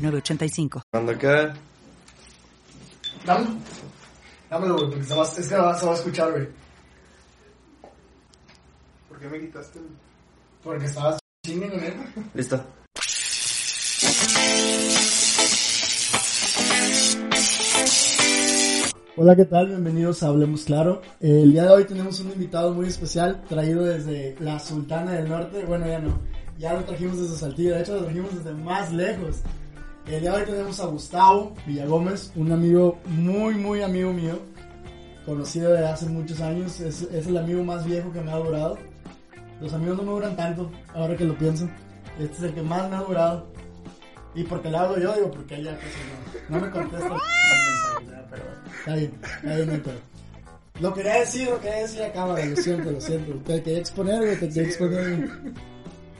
906985. ¿Cuándo qué? Dame, dámelo, güey, porque se va, es que se va, se va a escuchar, güey. ¿Por qué me quitaste el.? Porque estabas chingando con él. Listo. Hola, ¿qué tal? Bienvenidos a Hablemos Claro. El día de hoy tenemos un invitado muy especial traído desde la Sultana del Norte. Bueno, ya no. Ya lo trajimos desde Saltillo. De hecho, lo trajimos desde más lejos. El día de hoy tenemos a Gustavo Villagómez, un amigo muy, muy amigo mío. Conocido desde hace muchos años. Es, el amigo más viejo que me ha durado. Los amigos no me duran tanto, ahora que lo pienso. Este es el que más me ha durado. Y porque le hablo yo, digo, porque ella pues, no, no me contesta. pero está bien, está bien. Lo quería decir, lo quería decir a cámara, lo siento, lo siento. Te quería exponer, güey, te quería exponer.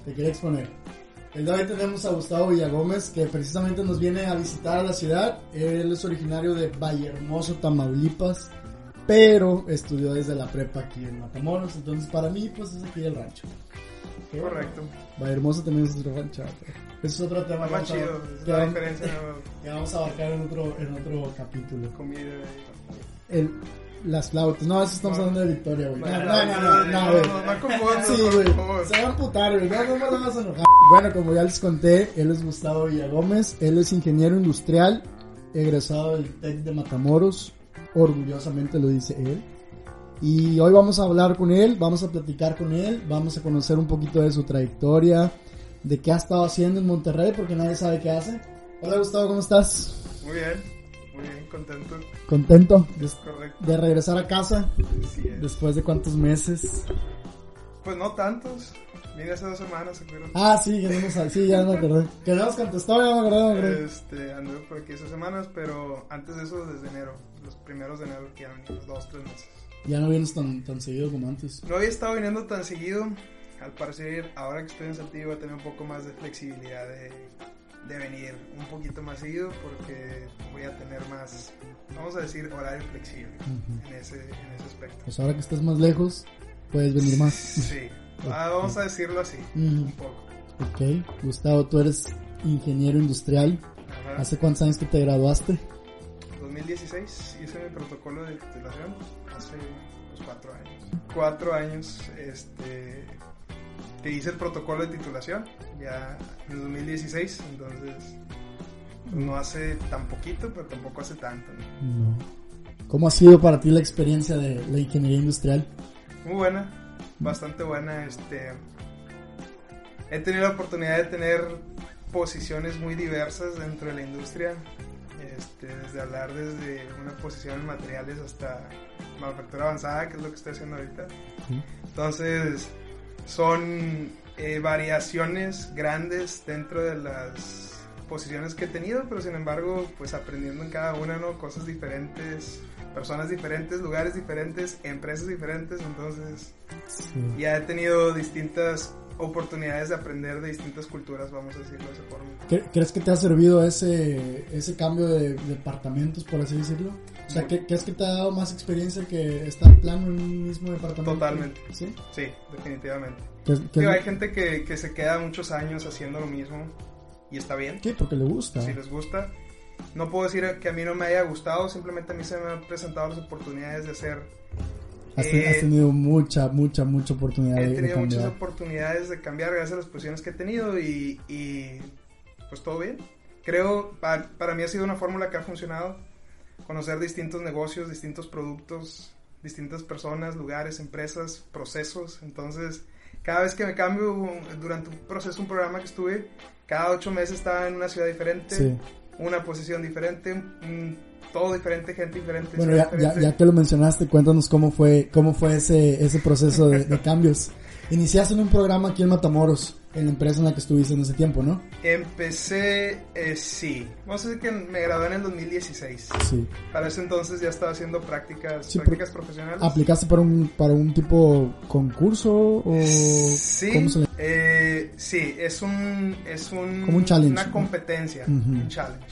Te quería exponer. El día de hoy tenemos a Gustavo Villagómez, que precisamente nos viene a visitar a la ciudad. Él es originario de Vallehermoso, Tamaulipas, pero estudió desde la prepa aquí en Matamoros. Entonces, para mí, pues es aquí el rancho. ¿Qué? Correcto. Vallehermoso también es otro rancho. Es otro tema que Más vamos a- chido. Es que la diferencia que vamos a abarcar en otro, en otro capítulo. comida. El, las flautas. No, eso estamos No. hablando de Victoria, güey. No, No, no, no, no, no, no, güey. no, no Sí, güey. Se va a amputar, güey. No, no me lo vas a enojar. Bueno, como ya les conté, él es Gustavo Villagómez. Él es ingeniero industrial, egresado del TEC de Matamoros. Orgullosamente lo dice él. Y hoy vamos a hablar con él, vamos a platicar con él, vamos a conocer un poquito de su trayectoria, de qué ha estado haciendo en Monterrey, porque nadie sabe qué hace. Hola Gustavo, ¿cómo estás? Muy bien, contento. ¿Contento de, Correcto. de regresar a casa? Es. ¿Después de cuántos meses? Pues no tantos. Vine hace dos semanas, ¿se acuerdan? Ah, sí, que no nos, sí, ya me acordé. Que no nos contestó, ya me acordé, me acordé. Este, anduve por aquí esas semanas, pero antes de eso, desde enero, los primeros de enero, que ya venido dos, tres meses. Ya no vienes tan, tan seguido como antes. No había estado viniendo tan seguido. Al parecer, ahora que estoy en Saltillo, voy a tener un poco más de flexibilidad de, de venir un poquito más seguido porque voy a tener más, vamos a decir, horario flexible en, ese, en ese aspecto. Pues ahora que estás más lejos, puedes venir más. Sí, Ah, vamos a decirlo así, un poco. Ok, Gustavo, tú eres ingeniero industrial. Ajá. ¿Hace cuántos años que te graduaste? 2016 hice mi protocolo de titulación hace pues, cuatro años. Cuatro años, este, que hice el protocolo de titulación ya en 2016, entonces no hace tan poquito, pero tampoco hace tanto. ¿no? No. ¿Cómo ha sido para ti la experiencia de la ingeniería industrial? Muy buena, bastante buena. Este, he tenido la oportunidad de tener posiciones muy diversas dentro de la industria. Este, desde hablar desde una posición en materiales hasta manufactura avanzada, que es lo que estoy haciendo ahorita. Entonces, son eh, variaciones grandes dentro de las posiciones que he tenido, pero sin embargo, pues aprendiendo en cada una, ¿no? Cosas diferentes, personas diferentes, lugares diferentes, empresas diferentes, entonces Sí. ya he tenido distintas oportunidades de aprender de distintas culturas, vamos a decirlo de esa forma. ¿Cre- ¿Crees que te ha servido ese, ese cambio de departamentos, por así decirlo? O sea, ¿qué- ¿crees que te ha dado más experiencia que estar plano en un mismo departamento? Totalmente. ¿Sí? Sí, definitivamente. ¿Qué, qué- Digo, hay gente que, que se queda muchos años haciendo lo mismo y está bien. qué? Porque le gusta. si les gusta. No puedo decir que a mí no me haya gustado, simplemente a mí se me han presentado las oportunidades de hacer. Has, Eh, has tenido mucha, mucha, mucha oportunidad He de tenido muchas oportunidades de cambiar gracias a las posiciones que he tenido y, y, pues todo bien. Creo, pa- para mí ha sido una fórmula que ha funcionado. Conocer distintos negocios, distintos productos, distintas personas, lugares, empresas, procesos. Entonces, cada vez que me cambio, durante un proceso, un programa que estuve, cada ocho meses estaba en una ciudad diferente. Sí. una posición diferente, todo diferente, gente diferente. Bueno, ya que lo mencionaste, cuéntanos cómo fue, cómo fue ese, ese proceso de, de cambios. Iniciaste en un programa aquí en Matamoros. En la empresa en la que estuviste en ese tiempo, ¿no? Empecé, eh, sí. Vamos a decir que me gradué en el 2016. Sí. Para ese entonces ya estaba haciendo prácticas, Sí, prácticas profesionales. ¿Aplicaste para un, para un tipo concurso o Sí, cómo se le- eh, sí, es un, es un, Como un challenge, una competencia, Ujú. un challenge,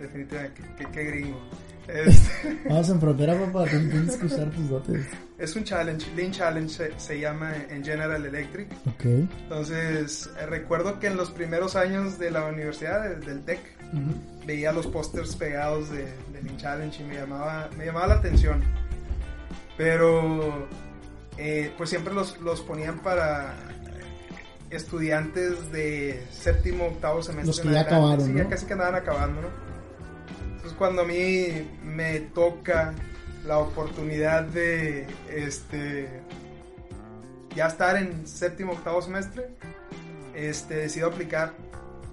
definitivamente, qué, qué- qué gringo. Este, Vamos en frontera, papá, tienes que usar tus dotes. Es un challenge, Lean Challenge se, se llama en General Electric. Ok. Entonces, eh, recuerdo que en los primeros años de la universidad, de- del TEC, veía los pósters pegados de, de Lean Challenge y me llamaba, me llamaba la atención. Pero, eh, pues siempre los, los ponían para estudiantes de séptimo, octavo semestre. Los que ya acabaron, Sí, ¿no? ya casi que andaban acabando, ¿no? Entonces, cuando a mí me toca la oportunidad de, este, ya estar en séptimo, octavo semestre, este, decido aplicar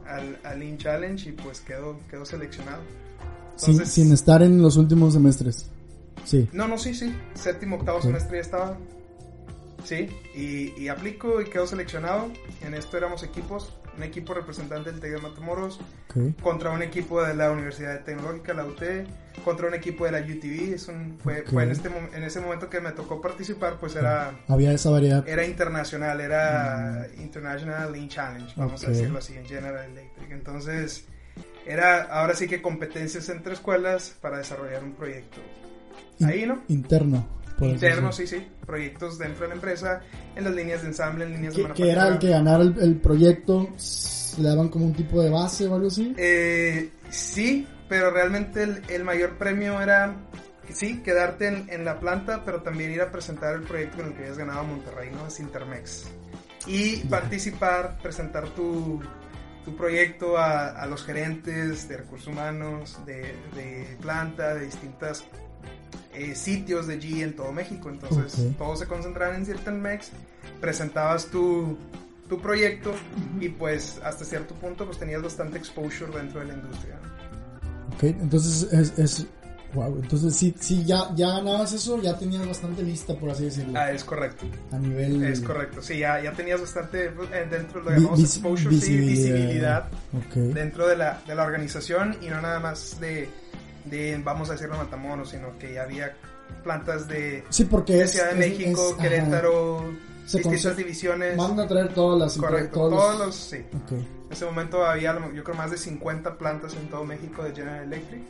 al, al Lean Challenge y pues quedo, quedo seleccionado. Sin, Entonces- sin estar en los últimos semestres. Sí. No, no, sí, sí. Séptimo, octavo semestre ya estaba. Sí, y, y aplico y quedo seleccionado. En esto éramos equipos. Un equipo representante del TEC de Matamoros contra un equipo de la Universidad Tecnológica, la UT, contra un equipo de la UTV. Es un, fue, fue en, este, en ese momento que me tocó participar, pues era, Había esa variedad. era internacional, era International Lean Challenge, vamos a decirlo así, en General Electric. Entonces, era ahora sí que competencias entre escuelas para desarrollar un proyecto. In- Ahí, ¿no? Interno. Por así Interno, decirlo. sí, sí. Proyectos dentro de la empresa, en las líneas de ensamble, en líneas de Que, manufactura. que era el que ganara el, el proyecto, le daban como un tipo de base o algo así. Eh, sí, pero realmente el, el mayor premio era, sí, quedarte en, en la planta, pero también ir a presentar el proyecto con el que habías ganado a Monterrey, ¿no? Es Intermex. Y participar, presentar tu, tu proyecto a, a los gerentes de recursos humanos, de, de planta, de distintas eh, sitios de G en todo México. Entonces, Ok. todos se concentraban en Intermex, presentabas tu, tu proyecto y pues hasta cierto punto pues tenías bastante exposure dentro de la industria. Ok, entonces es, es wow, entonces sí, sí ya, ya ganabas eso, ya tenías bastante vista, por así decirlo, Ah, es correcto, a nivel... es correcto. Sí, ya, ya tenías bastante eh, dentro de lo exposure, sí, visibilidad Ok, dentro de la, de la organización y no nada más de, de vamos a decirlo Matamoros, sino que ya había plantas de, sí, porque de es... Ciudad de es- México, es- ajá, Querétaro, Se distintas divisiones. Van a traer todas las... Correcto, todos todos los- sí. En ese momento había, yo creo, más de 50 plantas en todo México de General Electric.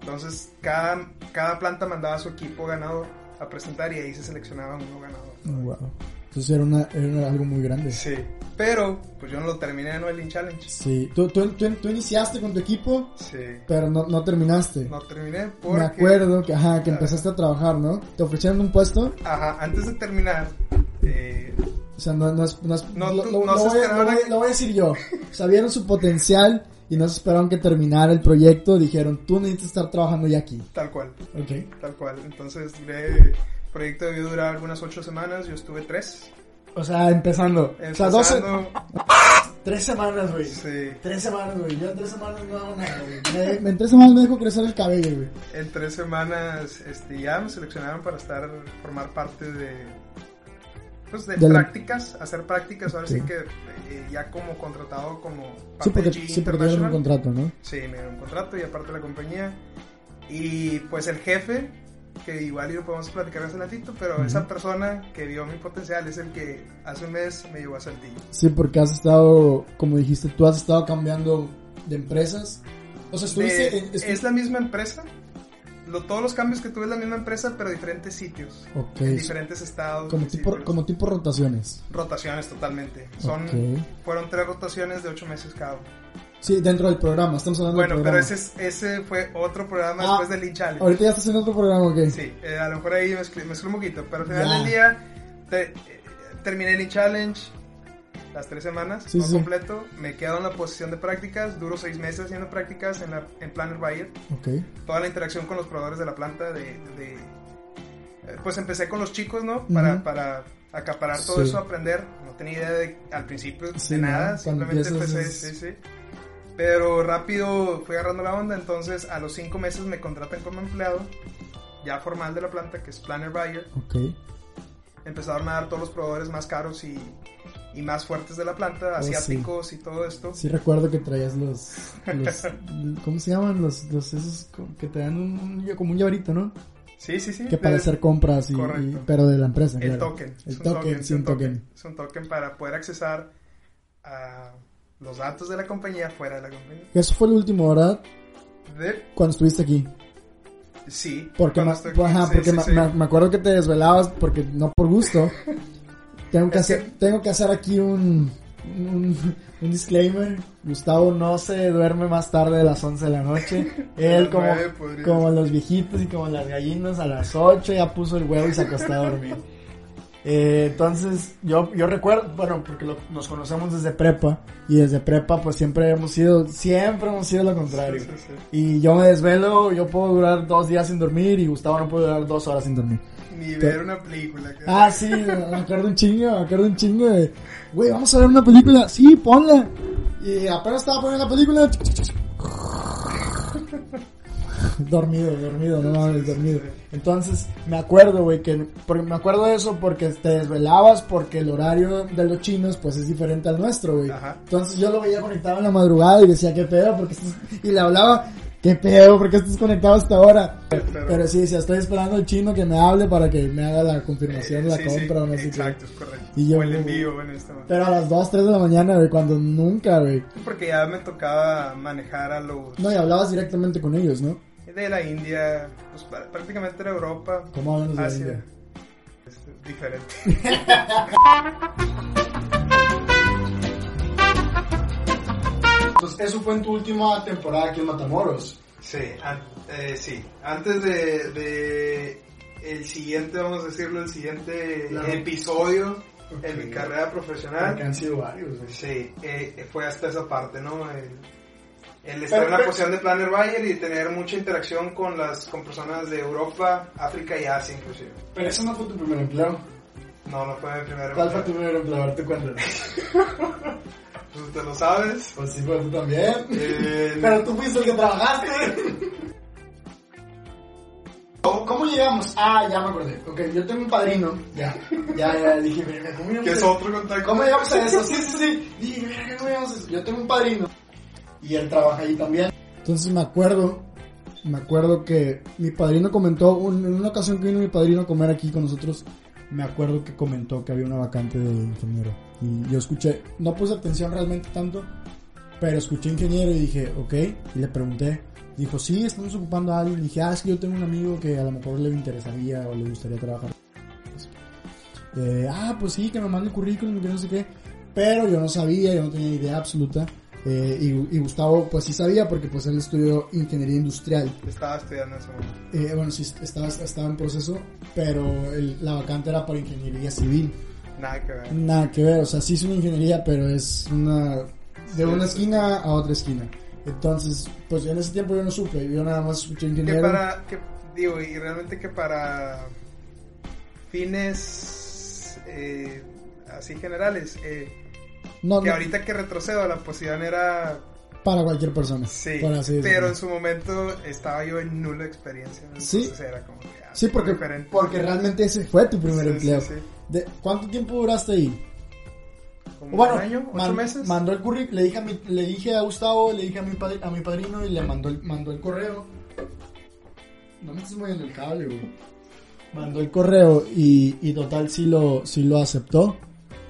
Entonces, cada, cada planta mandaba a su equipo ganador a presentar y ahí se seleccionaba uno ganador. wow. Entonces era, una, era algo muy grande. Sí. Pero, pues yo no lo terminé, ¿no? El Challenge. Sí, tú, tú, tú, tú iniciaste con tu equipo, Sí. pero no, no terminaste. No terminé porque... Me acuerdo que, ajá, que empezaste a trabajar, ¿no? Te ofrecieron un puesto, Ajá, antes de terminar, eh, o sea, no, no es... No, es- No, lo, tú- no lo se voy, lo voy- lo voy a decir yo. Vieron su potencial y no se esperaron que terminara el proyecto. Dijeron, tú necesitas estar trabajando ya aquí. tal cual, Ok. tal cual. Entonces, el proyecto debió durar algunas ocho semanas, yo estuve tres. O sea, empezando. O sea, dos, se- Empezando, tres semanas, güey. sí, Tres semanas, güey. Yo en tres semanas no hago nada, güey. Me- En tres semanas me dejo crecer el cabello, güey. En tres semanas este, ya me seleccionaron para estar, formar parte de, pues, de, De la- prácticas, hacer prácticas, ahora sí Ok. que eh, ya como contratado como Sí, porque, sí, porque un contrato, ¿no? Sí, me dieron un contrato y aparte la compañía. Y pues el jefe, que igual y lo podemos platicar más adelantito, pero Ujú. esa persona que vio mi potencial es el que hace un mes me llevó a Saltillo. Sí, porque has estado, como dijiste, tú has estado cambiando de empresas. O sea, estuviste De- en... estu- es la misma empresa. Lo, todos los cambios que tuve es la misma empresa, pero diferentes sitios. Ok, en diferentes estados. como tipo, como tipo rotaciones. Rotaciones totalmente. Son, Ok. Fueron tres rotaciones de ocho meses cada uno. Sí, dentro del programa, estamos hablando Bueno, del pero programa. ese, es- ese fue otro programa Ah, después del Lean Challenge. Ahorita ya estás en otro programa, ¿ok? Sí, eh, a lo mejor ahí mezclé, mezclé un poquito, pero al final Ya. del día te- eh, terminé el challenge las tres semanas, Sí, no sí. completo, me quedo en la posición de prácticas, duro seis meses haciendo prácticas en, la, en Planner Bayer, Ok. toda la interacción con los proveedores de la planta, de, de- eh, pues empecé con los chicos, ¿no? Para, Ujú. para acaparar todo Sí. eso, aprender, no tenía idea de, al principio de nada, simplemente empecé, es- sí, sí. Pero rápido fui agarrando la onda, entonces a los cinco meses me contratan como empleado, ya formal de la planta, que es Planner Buyer. Ok. Empezaron a dar todos los proveedores más caros y, y más fuertes de la planta, Oh, sí. asiáticos y todo esto. Sí recuerdo que traías los, los ¿cómo se llaman? Los, los esos que te dan un, como un llaverito, ¿no? Sí, sí, sí. Que para hacer compras y, pero de la empresa, El claro. token. El es un token, sí, es un token. Es un token para poder accesar a los datos de la compañía fuera de la compañía. Eso fue lo último, ¿verdad? De, Cuando estuviste aquí. sí. Porque, me, estoy ajá, sí, porque sí, me, sí. me- me acuerdo que te desvelabas porque no por gusto. Tengo que Es hacer, que- tengo que hacer aquí un, un, un disclaimer. Gustavo no se duerme más tarde de las 11 de la noche. Él como, como los viejitos y como las gallinas a las 8 ya puso el huevo y se acostó a dormir. Eh, entonces, yo, yo recuerdo, bueno, porque lo- nos conocemos desde prepa y desde prepa pues siempre hemos sido, siempre hemos sido lo contrario. Sí, sí, sí. Y yo me desvelo, yo puedo durar dos días sin dormir y Gustavo no puede durar dos horas sin dormir. Ni ver una película. que- Ah, sí, me acuerdo un chingo, me acuerdo un chingo de, güey, vamos a ver una película, sí, ponla. Y apenas estaba poniendo la película. dormido, dormido, no mames, dormido. Entonces, me acuerdo, güey, que, porque me acuerdo de eso porque te desvelabas porque el horario de los chinos, pues, es diferente al nuestro, güey. Ajá. Entonces yo lo veía conectado en la madrugada y decía, ¿qué pedo? Porque estás... Y le hablaba, ¿qué pedo? ¿Por qué estás conectado hasta ahora? Pero- Pero sí, decía, estoy esperando al chino que me hable para que me haga la confirmación de la Sí, sí, compra o no sé qué. Exacto, es correcto. Y yo- o el envío en este. Pero a las 2, 3 de la mañana, güey, cuando nunca, güey. Porque ya me tocaba manejar a los No, y hablabas directamente con ellos, ¿no? De la India, pues pr- prácticamente era Europa, ¿Cómo hablan los de Asia. India? Es diferente. Entonces, eso fue en tu última temporada aquí en Matamoros. Sí, an- eh, sí. Antes de, de el siguiente, vamos a decirlo, el siguiente Claro. episodio en Ok. mi carrera Porque profesional, han sido varios, güey. sí, eh, fue hasta esa parte, ¿no? El, estar en la pero- posición de planner buyer y tener mucha interacción con las con personas de Europa, África y Asia inclusive. Pero eso no fue tu primer empleo. No, no fue mi primer ¿Cuál fue empleo. tu primer empleo? A ver, cuento. Pues te lo sabes. Pues sí, fue tú también. Eh, Pero tú fuiste el que trabajaste. ¿Cómo, llegamos? Ah, ya me acordé. Ok, yo tengo un padrino. Ya, ya, ya, dije, mira, ¿cómo llegamos que es otro contacto. ¿Cómo llegamos a eso? Sí, sí, sí. Dije, mira, ¿cómo llegamos a eso? Yo tengo un padrino. Y él trabaja ahí también. Entonces me acuerdo, me acuerdo que mi padrino comentó, un- en una ocasión que vino mi padrino a comer aquí con nosotros, me acuerdo que comentó que había una vacante de ingeniero. Y yo escuché, no puse atención realmente tanto, pero escuché ingeniero y dije, ok, y le pregunté. Dijo, sí, estamos ocupando a alguien. Y dije, ah, es que yo tengo un amigo que a lo mejor le interesaría o le gustaría trabajar. Eh, ah, pues sí, que me mande el currículum, que no sé qué. Pero yo no sabía, yo no tenía idea absoluta. Eh, y, y Gustavo, pues sí sabía, porque pues él estudió ingeniería industrial. Estaba estudiando momento. Eh, bueno, sí, estaba, estaba en proceso, pero el- la vacante era para ingeniería civil. Nada que ver. Nada que ver, o sea, sí es una ingeniería, pero es una de una esquina a otra esquina. Entonces, pues en ese tiempo yo no supe, yo nada más escuché Que ingeniero. para, que, digo, y realmente que para fines eh, así generales, eh, No, que no, ahorita que retrocedo, la posición era, para cualquier persona. sí, por así pero en su momento estaba yo en nula experiencia, Sí. era como que, ah, Sí, porque, diferente. porque realmente ese fue tu primer Sí, empleo. sí. De, ¿Cuánto tiempo duraste ahí? Como Bueno, un año, ocho man- meses. mandó el currículum, le dije a mi, le dije a Gustavo, le dije a mi, padri- a mi padrino y le mandó el, mandó el correo. No me estás moviendo el cable, güey. Mandó el correo y, y total sí lo, sí lo aceptó.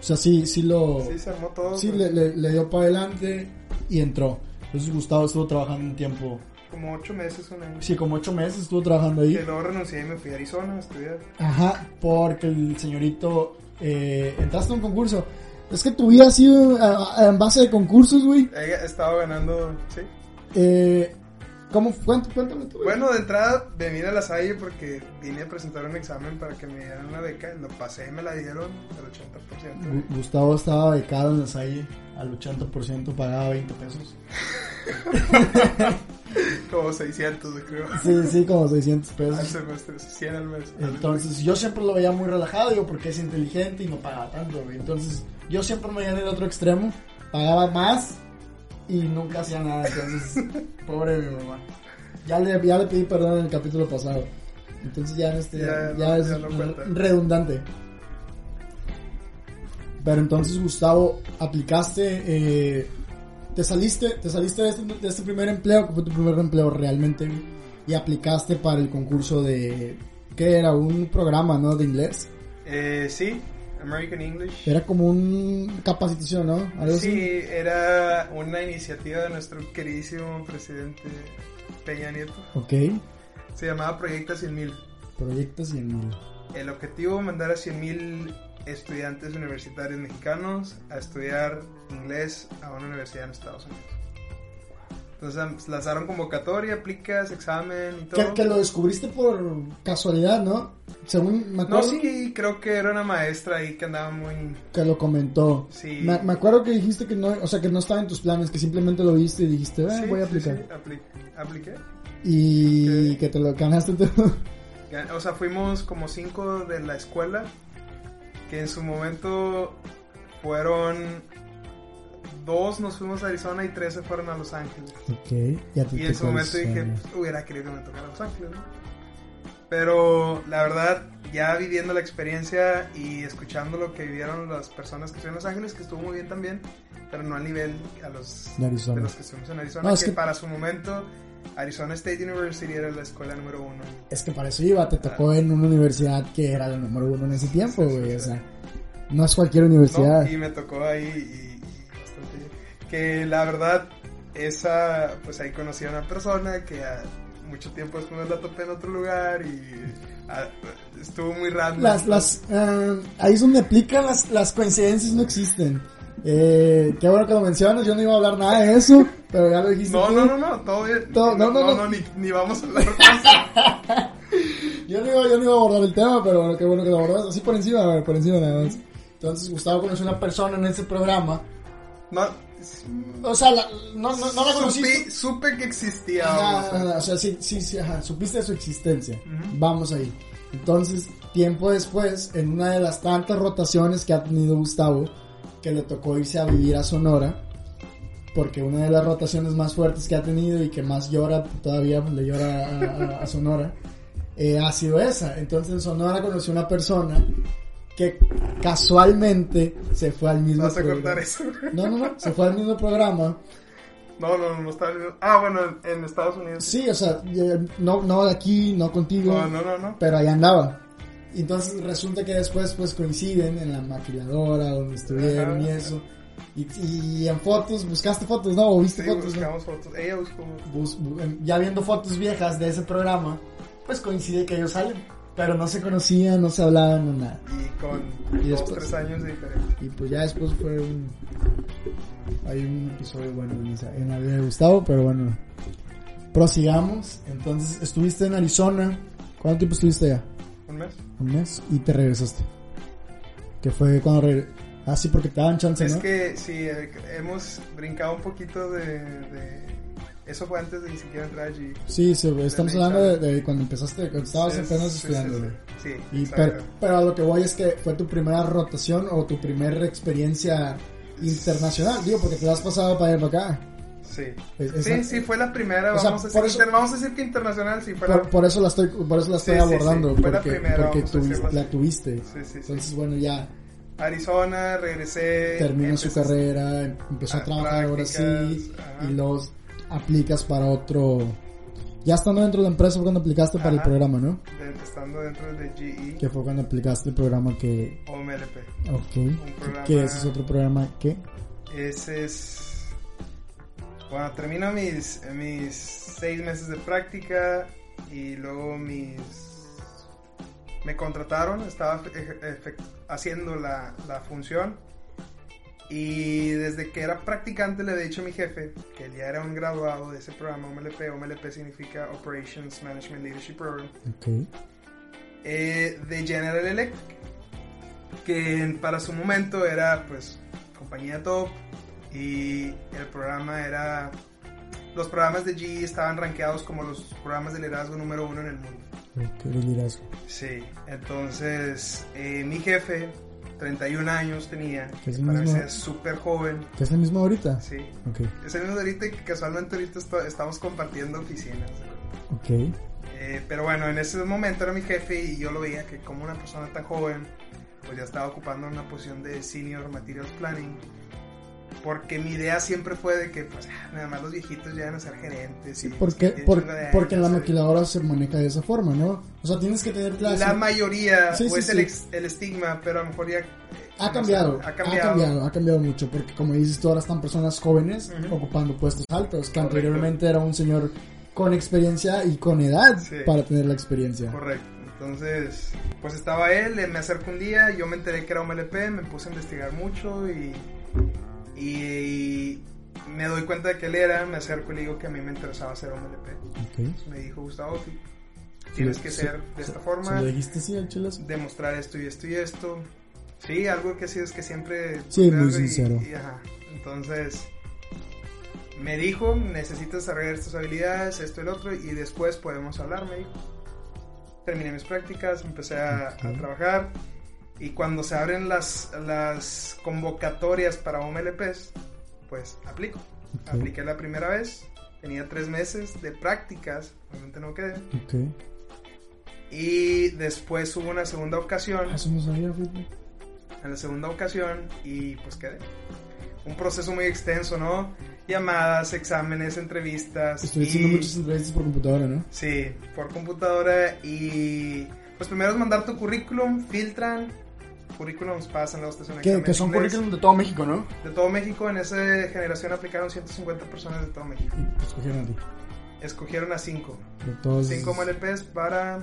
O sea, sí, sí lo... sí, se armó todo. Sí, pues, le, le- le dio para adelante y entró. Entonces Gustavo estuvo trabajando un tiempo, Como ocho meses, un año. sí, como ocho meses estuvo trabajando ahí. Que luego renuncié y me fui a Arizona a estudiar. Ajá, porque el señorito, eh, entraste a un concurso. Es que tu vida ha sido a- en base de concursos, güey. He estado ganando, sí. Eh, ¿Cómo? Cuéntame, tú. Bueno, de entrada vine a la Salle porque vine a presentar un examen para que me dieran una beca. Lo pasé y me la dieron al 80%. Gu- Gustavo estaba becado en la Salle al 80%, pagaba 20 pesos. Como 600, creo. Sí, sí, como 600 Al pesos. semestre, 100 al mes. Entonces yo siempre lo veía muy relajado, digo, porque es inteligente y no pagaba tanto, güey. Entonces yo siempre me iba en el otro extremo, pagaba más y nunca hacía nada. Entonces, pobre mi mamá. Ya le, ya le pedí perdón en el capítulo pasado. Entonces ya este, Ya es ya redundante. Pero entonces, Gustavo, aplicaste, eh, te saliste, te saliste de este, de este primer empleo, que fue tu primer empleo realmente, y aplicaste para el concurso de, ¿qué era? Un programa, ¿no? De inglés. Eh, sí, American English. Era como un capacitación, ¿no? ¿Algo Sí, así? era una iniciativa de nuestro queridísimo presidente Peña Nieto. Ok. Se llamaba Proyecta 100.000. Proyectos y en El objetivo mandar a 100.000 estudiantes universitarios mexicanos a estudiar inglés a una universidad en Estados Unidos. Entonces lanzaron convocatoria, aplicas, examen y Que, todo. que lo descubriste por casualidad, ¿no? Según me No, acuerdo sí, creo que era una maestra ahí que andaba muy... que lo comentó. Sí. Me, me acuerdo que dijiste que no, o sea, que no estaba en tus planes, que simplemente lo viste y dijiste, "Eh, Sí, voy a sí, aplicar. sí, apli- apliqué. Y Ok. que te lo ganaste tú. O sea, fuimos como cinco de la escuela que en su momento fueron dos nos fuimos a Arizona y tres se fueron a Los Ángeles. ok, ya te Y en su momento dije, pues, hubiera querido que me tocara Los Ángeles, ¿no? Pero la verdad, ya viviendo la experiencia y escuchando lo que vivieron las personas que estuvieron en Los Ángeles, que estuvo muy bien también, pero no al nivel a los, De Arizona. los que estuvimos en Arizona, No, es que, que- para su momento Arizona State University era la escuela número uno. Es que para eso iba, te tocó en una universidad que era la número uno en ese tiempo, Sí, sí, güey. sí, O sí. sea, no es cualquier universidad. ¿no? Y me tocó ahí y, y. Que la verdad, esa, pues ahí conocí a una persona que a mucho tiempo después la topé en otro lugar y estuvo muy random. Las, las, ah, ahí es donde aplican las, las coincidencias, no existen. Eh, qué bueno que lo mencionas, yo no iba a hablar nada de eso, pero ya lo dijiste. No, tú. no, no, no, todo bien. Todo- no, no, no. ni, ni vamos a hablar de eso. Yo no, iba, yo no iba a abordar el tema, pero bueno, qué bueno que lo abordas. Así por encima, a ver, por encima nada más. Entonces, Gustavo conoció a una persona en ese programa. No, O sea, la- no, no, no la conociste. supe, supe que existía. Ajá, o sea, sí, sí, sí, ajá, supiste de su existencia. Vamos ahí. Entonces, tiempo después, en una de las tantas rotaciones que ha tenido Gustavo, que le tocó irse a vivir a Sonora, porque una de las rotaciones más fuertes que ha tenido y que más llora, todavía le llora a, a- a Sonora, eh, ha sido esa. Entonces, en Sonora conoció una persona que casualmente se fue al mismo Vas a programa. cortar eso. No, no, no, se fue al mismo programa. No, no, no está. Ah, bueno, en Estados Unidos. Sí, o sea, no, no de aquí, no contigo. No, no, no, no. pero ahí andaba. Entonces resulta que después pues coinciden en la maquiladora donde estuvieron Ajá. y eso. Y, y en fotos, buscaste fotos, ¿no? ¿O viste Sí, fotos? no? buscamos fotos. Ella buscó. Bus- bu- ya viendo fotos viejas de ese programa, pues coincide que ellos salen. Pero no se conocían, no se hablaban, no nada. Y con Y dos, después- tres años de diferencia. Y pues ya después fue un... Hay un episodio bueno en, esa- en la vida de Gustavo, pero bueno. Prosigamos. Entonces, estuviste en Arizona. ¿Cuánto tiempo estuviste allá? ¿Un mes? Un mes y te regresaste. Que fue cuando regre... Ah, sí, porque te daban chance, Es ¿no? que sí, eh, hemos brincado un poquito de, de- Eso fue antes de ni siquiera entrar allí. Sí, sí, estamos hablando de, de cuando empezaste, cuando estabas apenas sí, estudiando. sí. Sí, Y pero, a lo que voy es que fue tu primera rotación o tu primera experiencia internacional, digo, porque te la has pasado para para acá. Sí. Es- sí, sí, fue la primera. O sea, vamos, a decir, eso- vamos a decir que internacional sí Por, eso la estoy, por eso la estoy abordando, fue la porque, primera, porque tuviste- la tuviste. Sí, sí, sí. Entonces, bueno, ya Arizona, regresé. terminó su carrera, empezó a a trabajar ahora sí, ajá. y luego aplicas para otro. Ya estando dentro de la empresa fue cuando aplicaste para el programa, ¿no? de- estando dentro de GE Que fue cuando aplicaste el programa que. o MLP. Ok. programa- Que ese es otro programa que. Ese es. Bueno, termino mis, mis seis meses de práctica y luego mis. Me contrataron, estaba haciendo la, la función y desde que era practicante le he dicho a mi jefe que él ya era un graduado de ese programa OMLP. OMLP significa Operations Management Leadership Program Ok. eh, de General Electric, que para su momento era pues compañía top y el programa era... Los programas de GE estaban rankeados como los programas de liderazgo número uno en el mundo. De liderazgo. Sí, entonces eh, mi jefe, 31 años tenía, Que es el para mismo- súper joven, ¿Que es el mismo ahorita? sí. Ok. Es el mismo ahorita y que casualmente ahorita estamos compartiendo oficinas. Ok. Eh, pero bueno, en ese momento era mi jefe y yo lo veía que como una persona tan joven pues ya estaba ocupando una posición de Senior Materials Planning. Porque mi idea siempre fue de que, pues, ah, nada más los viejitos llegan a ser gerentes. y, Porque, pues, por- porque la maquiladora se maneja de esa forma, ¿no? O sea, tienes que tener clase. La mayoría, Sí, o sí, es el, sí. el estigma, pero a lo mejor ya... eh, Ha no sé, cambiado, ha ha cambiado. cambiado, ha cambiado mucho, porque como dices tú, ahora están personas jóvenes ocupando puestos altos, que Correcto. anteriormente era un señor con experiencia y con edad para tener la experiencia. Correcto. Entonces, pues estaba él, él me acercó un día, yo me enteré que era un LP, me puse a investigar mucho y, y me doy cuenta de que él era, me acerco y le digo que a mí me interesaba hacer un LP. Ok. Entonces me dijo, Gustavo, sí, tienes Sí, que sí, ser de sí, esta ¿Se forma, dijiste chilazo? demostrar esto y esto y esto. Sí, algo que sí es que siempre... Sí, muy algo y- sincero. y, ajá. Entonces, me dijo, necesitas desarrollar estas habilidades, esto y el otro, y después podemos hablar, me dijo. Terminé mis prácticas, empecé a, a Ok. trabajar, y cuando se abren las, las convocatorias para OMLPs, pues aplico. Ok. Apliqué la primera vez, tenía tres meses de prácticas, obviamente no quedé. Ok. Y después hubo una segunda ocasión, Ah, Eso no sabía, fíjate. en la segunda ocasión, y pues quedé. Un proceso muy extenso, ¿no? Llamadas, exámenes, entrevistas. Estuviste y- haciendo muchas entrevistas por computadora, ¿no? Sí, por computadora y pues primero es mandar tu currículum, filtran, currículums pasan la estación de Que, que son inglés. currículum de todo México, ¿no? De todo México, en esa generación aplicaron 150 personas de todo México. Y pues cogieron a ti. Escogieron a 5. De todos. 5 MLPs para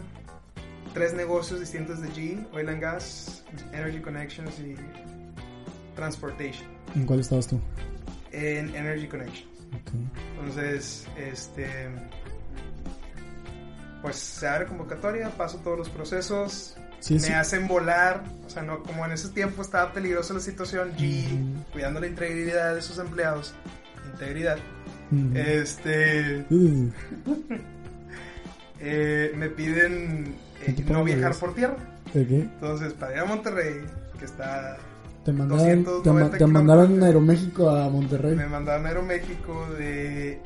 tres negocios distintos de G, Oil and Gas, Energy Connections y Transportation. ¿En cuál estabas tú? En Energy Connections. Ok. Entonces, este. Pues se abre convocatoria, paso todos los procesos, Sí, me sí. hacen volar, o sea, no, como en ese tiempo estaba peligrosa la situación, G, cuidando la integridad de sus empleados, integridad, este, Uh, eh, me piden eh, ¿Qué te no viajar por tierra, entonces para ir a Monterrey, que está, Te mandaron, te, 290 ma- te mandaron a Aeroméxico a Monterrey. me mandaron a Aeroméxico de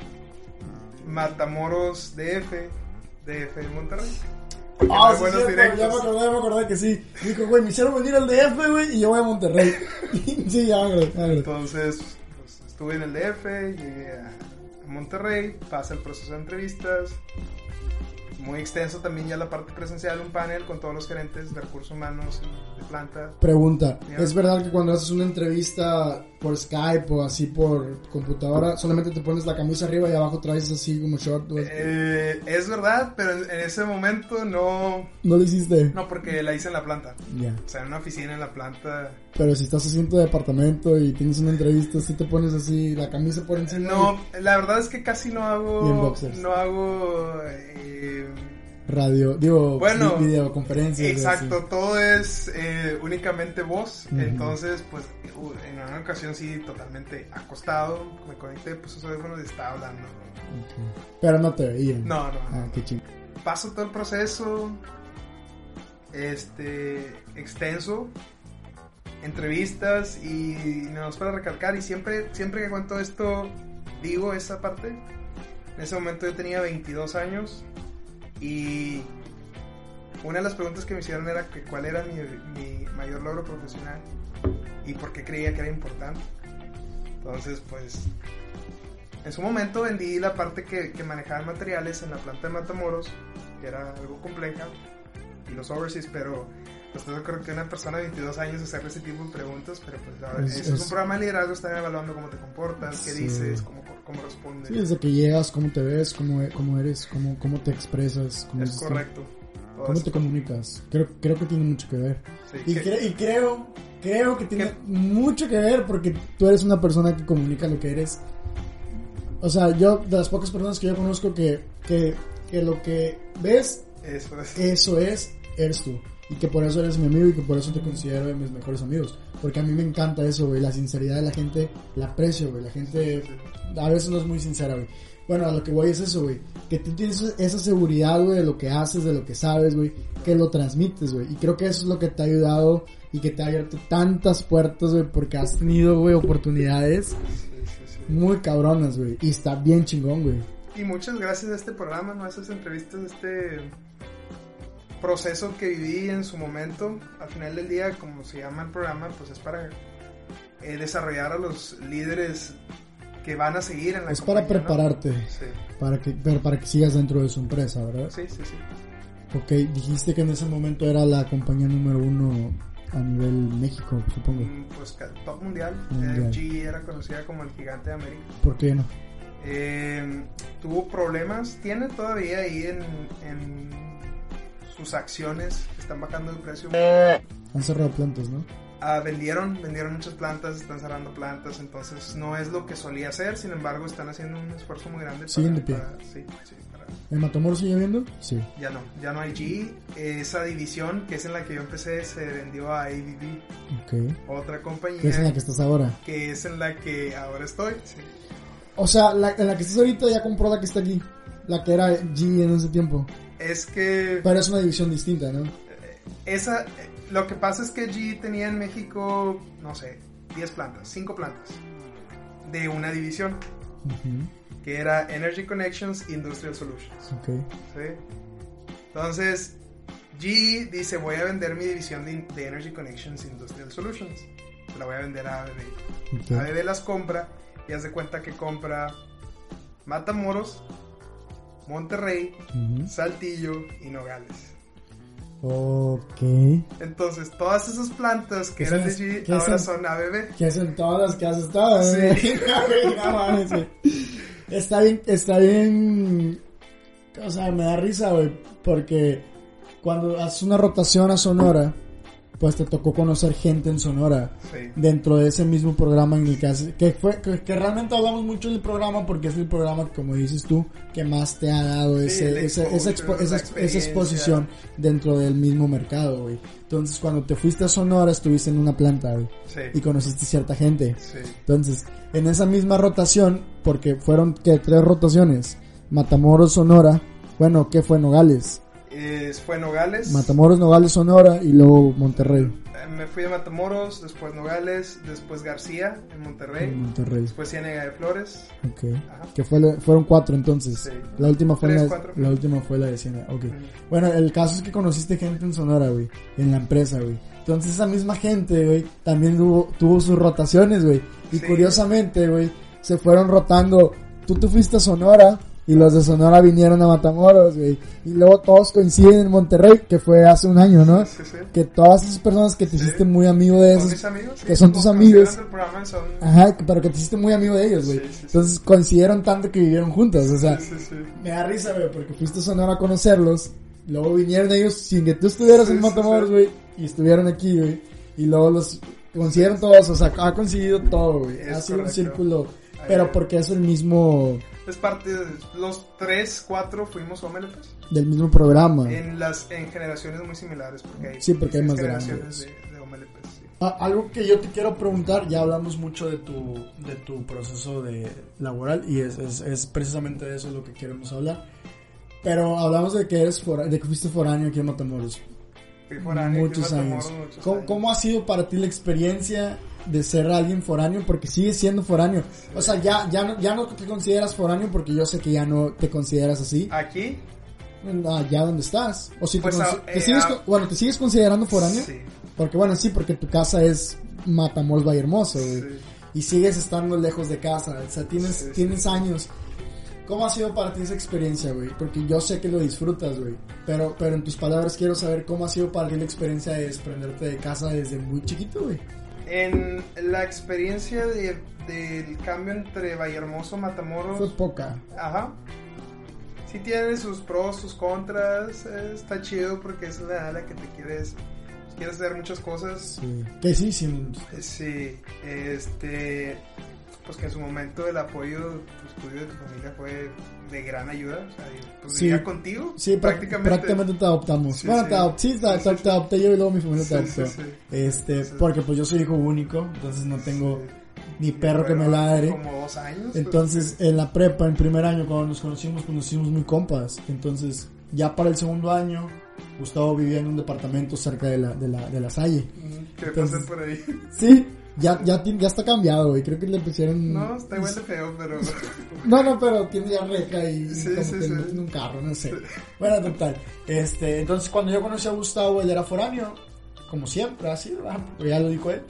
Matamoros DF, DF de Monterrey. Ah, Muy sí, buenos cierto, ya me directos. acordé, ya me acordé que sí. Dijo, güey, me hicieron venir al DF, güey, y yo voy a Monterrey. sí, ya me acordé. Entonces, pues, estuve en el DF, llegué a, a Monterrey, pasa el proceso de entrevistas. Muy extenso también ya la parte presencial, un panel con todos los gerentes de recursos humanos y de planta. Pregunta, Ya. ¿es verdad que cuando haces una entrevista por Skype o así por computadora, solamente te pones la camisa arriba y abajo traes así como short? Eh, es verdad, pero en, ese momento no, ¿No lo hiciste? no porque la hice en la planta. Ya. O sea, en una oficina en la planta. Pero si estás haciendo tu departamento y tienes una entrevista, si te pones así la camisa por encima. No, la verdad es que casi no hago, no hago eh, Radio, digo, Bueno, vi- videoconferencias. Exacto, todo es eh, únicamente voz. Ujú. Entonces, pues en una ocasión sí, totalmente acostado, me conecté, pues esos audífonos y estaba hablando. Ok. Pero no te veían. No, no, Ah, no. qué ching. Paso todo el proceso, este, extenso, entrevistas y nos para recalcar y siempre, siempre que cuento esto, digo esa parte. En ese momento yo tenía 22 años y una de las preguntas que me hicieron era que cuál era mi, mi mayor logro profesional y por qué creía que era importante. Entonces, pues, en su momento vendí la parte que, que manejaba materiales en la planta de Matamoros, que era algo compleja, y los overseas, pero pues creo que una persona de 22 años hacerle ese tipo de preguntas, pero pues Es- eso es, es- un programa de liderazgo, están evaluando cómo te comportas, qué Sí. dices, cómo, cómo respondes. Sí, desde que llegas, cómo te ves, cómo, cómo eres, cómo, cómo te expresas, cómo, es correcto. Todo cómo eso. te comunicas. Creo, creo que tiene mucho que ver. Sí, Y, que- cre- y creo, creo que tiene ¿Qué? mucho que ver porque tú eres una persona que comunica lo que eres. O sea, yo, de las pocas personas que yo conozco que, que, que lo que ves, eso es. eso es, eres tú. Y que por eso eres mi amigo y que por eso te considero de mis mejores amigos. Porque a mí me encanta eso, güey. La sinceridad de la gente, la aprecio, güey. La gente a veces no es muy sincera, güey. Bueno, a lo que voy es eso, güey. Que tú tienes esa seguridad, güey, de lo que haces, de lo que sabes, güey. Que lo transmites, güey. Y creo que eso es lo que te ha ayudado y que te ha abierto tantas puertas, güey. Porque has tenido, güey, oportunidades muy cabronas, güey. Y está bien chingón, güey. Y muchas gracias a este programa, ¿no? A esas entrevistas, este... proceso que viví en su momento, al final del día, como se llama el programa, pues es para eh, desarrollar a los líderes que van a seguir en la Es para compañía, ¿no? prepararte, Sí, para que, pero para que sigas dentro de su empresa, ¿verdad? sí, sí, sí. Ok, dijiste que en ese momento era la compañía número uno a nivel México, supongo. Mm, Pues top mundial. Mundial. GE era conocida como el gigante de América. ¿Por qué no? Eh, tuvo problemas, tiene todavía ahí en, en sus acciones, que están bajando de precio. Han cerrado plantas, ¿no? Ah, vendieron, vendieron muchas plantas, están cerrando plantas, entonces no es lo que solía hacer, sin embargo están haciendo un esfuerzo muy grande. Siguen de pie. sí, sí, para- ¿En Matamoros sigue viendo? Sí. ya no, ya no hay GE. Esa división, que es en la que yo empecé, se vendió a ABB, Ok. otra compañía, ¿Qué es en la que estás ahora? que es en la que ahora estoy. sí. O sea, la, en la que estás ahorita ya compró la que está aquí. La que era G en ese tiempo. Es que Pero es una división distinta, ¿no? esa, lo que pasa es que GE tenía en México, no sé, 10 plantas, 5 plantas de una división que era Energy Connections Industrial Solutions. Ok. ¿sí? Entonces, GE dice, voy a vender mi división de, de Energy Connections Industrial Solutions. La voy a vender a ABB. ok. ABB las compra y haz de cuenta que compra Matamoros, Monterrey. Saltillo y Nogales. Ok. Entonces, todas esas plantas que ¿Qué eran de son- qué ahora son? son ABB. Que hacen todas las que has estado. Sí. Está bien, está bien. O sea, me da risa, güey. Porque cuando haces una rotación a Sonora, pues te tocó conocer gente en Sonora. Sí. dentro de ese mismo programa en el que hace, que fue que, que realmente hablamos mucho del programa porque es el programa como dices tú que más te ha dado Sí, ese, ese- esa, expo- esa, esa exposición dentro del mismo mercado güey entonces cuando te fuiste a Sonora estuviste en una planta güey, y Sí. conociste cierta gente Sí. entonces en esa misma rotación porque fueron que tres rotaciones Matamoros Sonora bueno qué fue Nogales Eh, fue Nogales. Matamoros Nogales Sonora y luego Monterrey Eh, Me fui a Matamoros, después Nogales, después García en Monterrey, Monterrey después Ciénega de Flores. Ok. Ajá. Que fue fueron cuatro entonces. Sí. La última fue Tres, la, cuatro. la última fue la de Siena. Ok. Bueno, el caso es que conociste gente en Sonora, güey. En la empresa, güey. Entonces esa misma gente, güey, también hubo- tuvo sus rotaciones, güey. Y Sí. curiosamente, güey, se fueron rotando. Tú te fuiste a Sonora y los de Sonora vinieron a Matamoros, güey. Y luego todos coinciden en Monterrey, que fue hace un año, ¿no? Sí, sí. Que todas esas personas que te hiciste muy amigo de Son esos mis amigos. que son tus amigos. son... Ajá, pero que te hiciste muy amigo de ellos, güey. Entonces coincidieron tanto que vivieron juntos, o sea, Sí, sí, sí. me da risa, güey, porque fuiste a Sonora a conocerlos, luego vinieron ellos sin que tú estuvieras en Matamoros, güey, y estuvieron aquí, güey, y luego los coincidieron todos, o sea, ha coincidido todo, güey, ha sido un círculo, pero porque es el mismo, Es parte de los tres, cuatro fuimos Omeletes. del mismo programa. En las en generaciones muy similares. Porque hay Sí, porque hay más generaciones grandes. de, de sí. Ah, algo que yo te quiero preguntar, ya hablamos mucho de tu, de tu proceso de laboral y es, es, es precisamente de eso lo que queremos hablar. Pero hablamos de que eres fora- de que fuiste foráneo aquí en Matamoros. Fui foráneo, muchos fui a años. Matamoros muchos ¿Cómo, años. cómo ha sido para ti la experiencia de ser alguien foráneo? Porque sigues siendo foráneo. O sea, ya, ya, no, ya no te consideras foráneo porque yo sé que ya no te consideras así. Aquí, Allá donde estás. O si te, Pues, consi- ah, te eh, sigues, ah, con- bueno, ¿te sigues considerando foráneo? Sí, Porque bueno, sí, porque tu casa es Matamoros Valle Hermoso, sí. Y sigues estando lejos de casa. O sea, tienes, sí. tienes años. ¿Cómo ha sido para ti esa experiencia, güey? Porque yo sé que lo disfrutas, güey. Pero, pero en tus palabras quiero saber cómo ha sido para ti la experiencia de desprenderte de casa desde muy chiquito, güey. En la experiencia de, del cambio entre Vallehermoso y Matamoros, Fue poca. ajá. Sí tiene sus pros, sus contras, está chido porque es la edad en la que te quieres, quieres hacer muchas cosas. Sí. Que sí, sí. Sí, este, pues que en su momento el apoyo pues, tuyo de tu familia fue de gran ayuda, o sea, pues Sí. vivía contigo, Sí, prácticamente, prácticamente te adoptamos. Sí, bueno, sí. te, adop- sí, te, te- adopté yo y luego mi familia te adoptó. Este, porque pues yo soy hijo único, entonces no tengo ni perro que me ladre. Como dos años. pues, Entonces, en la prepa, en primer año, cuando nos conocimos, pues nos hicimos muy compas. Entonces, ya para el segundo año, Gustavo vivía en un departamento cerca de la, de la, de la Salle. mm, ¿Qué entonces- por ahí? Sí, Ya, ya, ya está cambiado, güey. Creo que le pusieron. No, está igual de feo, pero... No, no, pero tiene ya reja y Sí, como sí, que sí. le meten un carro, no sé. Bueno, total. Este, entonces cuando yo conocí a Gustavo, él era foráneo, como siempre, así, ¿verdad? Ya lo dijo él.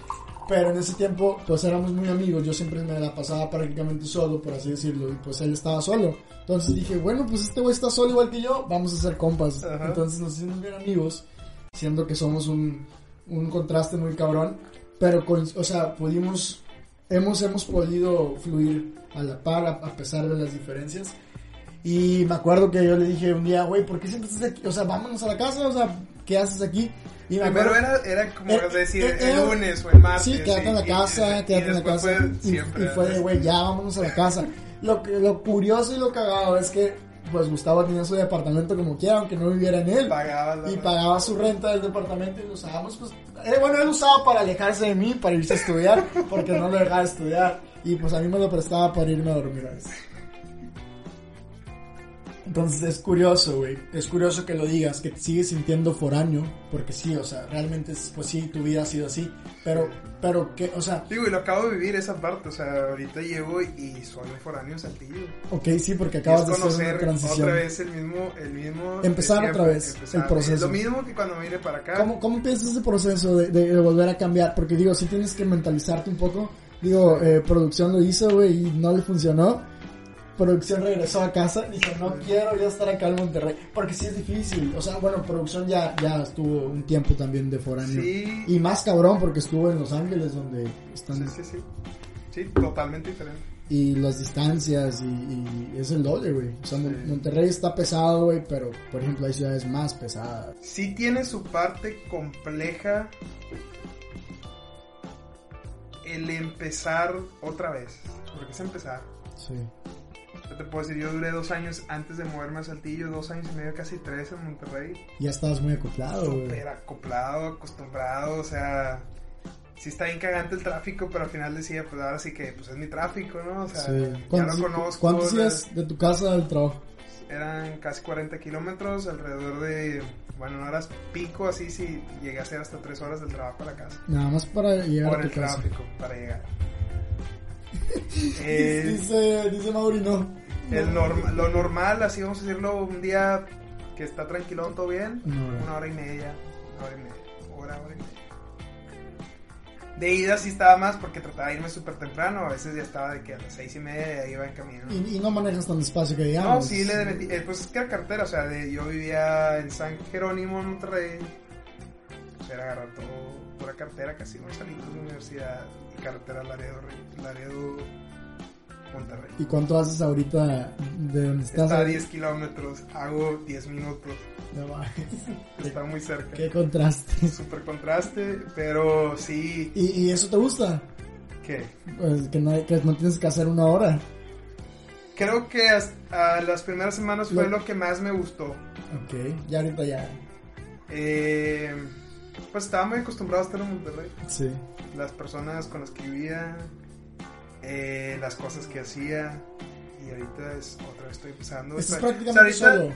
Pero en ese tiempo, pues éramos muy amigos. Yo siempre me la pasaba prácticamente solo, por así decirlo. Y pues él estaba solo. Entonces dije, bueno, pues este güey está solo igual que yo. Vamos a ser compas. Ajá. Entonces nos hicimos bien amigos. Siendo que somos un, un contraste muy cabrón. Pero, con, o sea, pudimos. Hemos, hemos podido fluir a la par, a, a pesar de las diferencias. Y me acuerdo que yo le dije un día, güey, ¿por qué siempre estás aquí? O sea, vámonos a la casa, o sea, ¿qué haces aquí? Y me Primero acuerdo- era, era como Eh, decir eh, el lunes o el martes. Sí, quédate en la casa, quédate en la casa. fue Y, y fue de, güey, ya vámonos a la casa. Lo, que- lo curioso y lo cagado es que, pues Gustavo tenía su departamento como quiera, aunque no viviera en él. Pagaba Y pagaba su renta del departamento y lo usábamos, pues, eh, bueno, él usaba para alejarse de mí, para irse a estudiar, porque no lo dejaba estudiar. Y pues a mí me lo prestaba para irme a dormir a veces. Entonces es curioso, güey. Es curioso que lo digas, que te sigues sintiendo foráneo, porque sí, o sea, realmente, es- pues sí, tu vida ha sido así. Pero, pero, que, o sea, Digo, y lo acabo de vivir esa parte, o sea, ahorita llego y, soy un foráneo saltillo. ok, sí, porque acabas de hacer una transición. otra vez el mismo, el mismo... Empezar otra vez, empezar. el proceso. Es lo mismo que cuando vine para acá. ¿Cómo, ¿Cómo empiezas ese proceso de, de- de volver a cambiar? Porque digo, sí tienes que mentalizarte un poco. Digo, eh, producción lo hizo, güey, y no le funcionó. Producción regresó a casa, dijo, no quiero ya estar acá en Monterrey. Porque sí es difícil. O sea, bueno, producción ya, ya estuvo un tiempo también de foráneo. Sí. Y más cabrón porque estuvo en Los Ángeles, donde están... Sí, sí, sí. Sí, totalmente diferente. Y las distancias, y, y es el doble, güey. O sea, Sí. Monterrey está pesado, güey, pero, por ejemplo, hay ciudades más pesadas. Sí tiene su parte compleja el empezar otra vez. Porque es empezar. Sí. Yo te puedo decir, yo duré dos años antes de moverme a Saltillo, dos años y medio, casi tres en Monterrey. Ya estabas muy acoplado, güey. Súper acoplado, acostumbrado, o sea, sí está bien cagante el tráfico, pero al final decía, pues ahora sí que pues es mi tráfico, ¿no? O sea, Sí. ya ¿Cuántos, lo conozco. ¿cuántos días de tu casa al trabajo? Eran casi 40 kilómetros, alrededor de, bueno, no horas pico, así si llegué a hacer hasta tres horas del trabajo a la casa. Nada más para llegar Por a el tu casa. tráfico, para llegar. Eh, Dice, dice Mauri, no. el No. norma- lo normal, así vamos a decirlo, un día que está tranquilo, todo bien, Una hora. una hora y media, una hora y media, hora, hora y media. De ida sí estaba más porque trataba de irme súper temprano, a veces ya estaba de que a las seis y media iba en camino. Y, y no manejas tan despacio que digamos. No, sí, le eh, pues es que era carretera, o sea, de- yo vivía en San Jerónimo, Monterrey, era agarrar todo, pura carretera, casi no salí de la universidad, y carretera Laredo, Re- Laredo, Monterrey. ¿Y cuánto haces ahorita de donde estás? Está a 10 kilómetros, hago 10 minutos, No está muy cerca. Qué contraste. Super contraste, pero sí, ¿Y, y eso te gusta? que Pues que no, hay- que no tienes que hacer una hora. creo que hasta las primeras semanas fue Lo- lo que más me gustó. Ok, ya ahorita ya. Eh, pues estaba muy acostumbrado a estar en Monterrey. Sí. las personas con las que vivía, eh, las cosas que hacía. Y ahorita es otra vez estoy empezando. Estás O sea, prácticamente solo.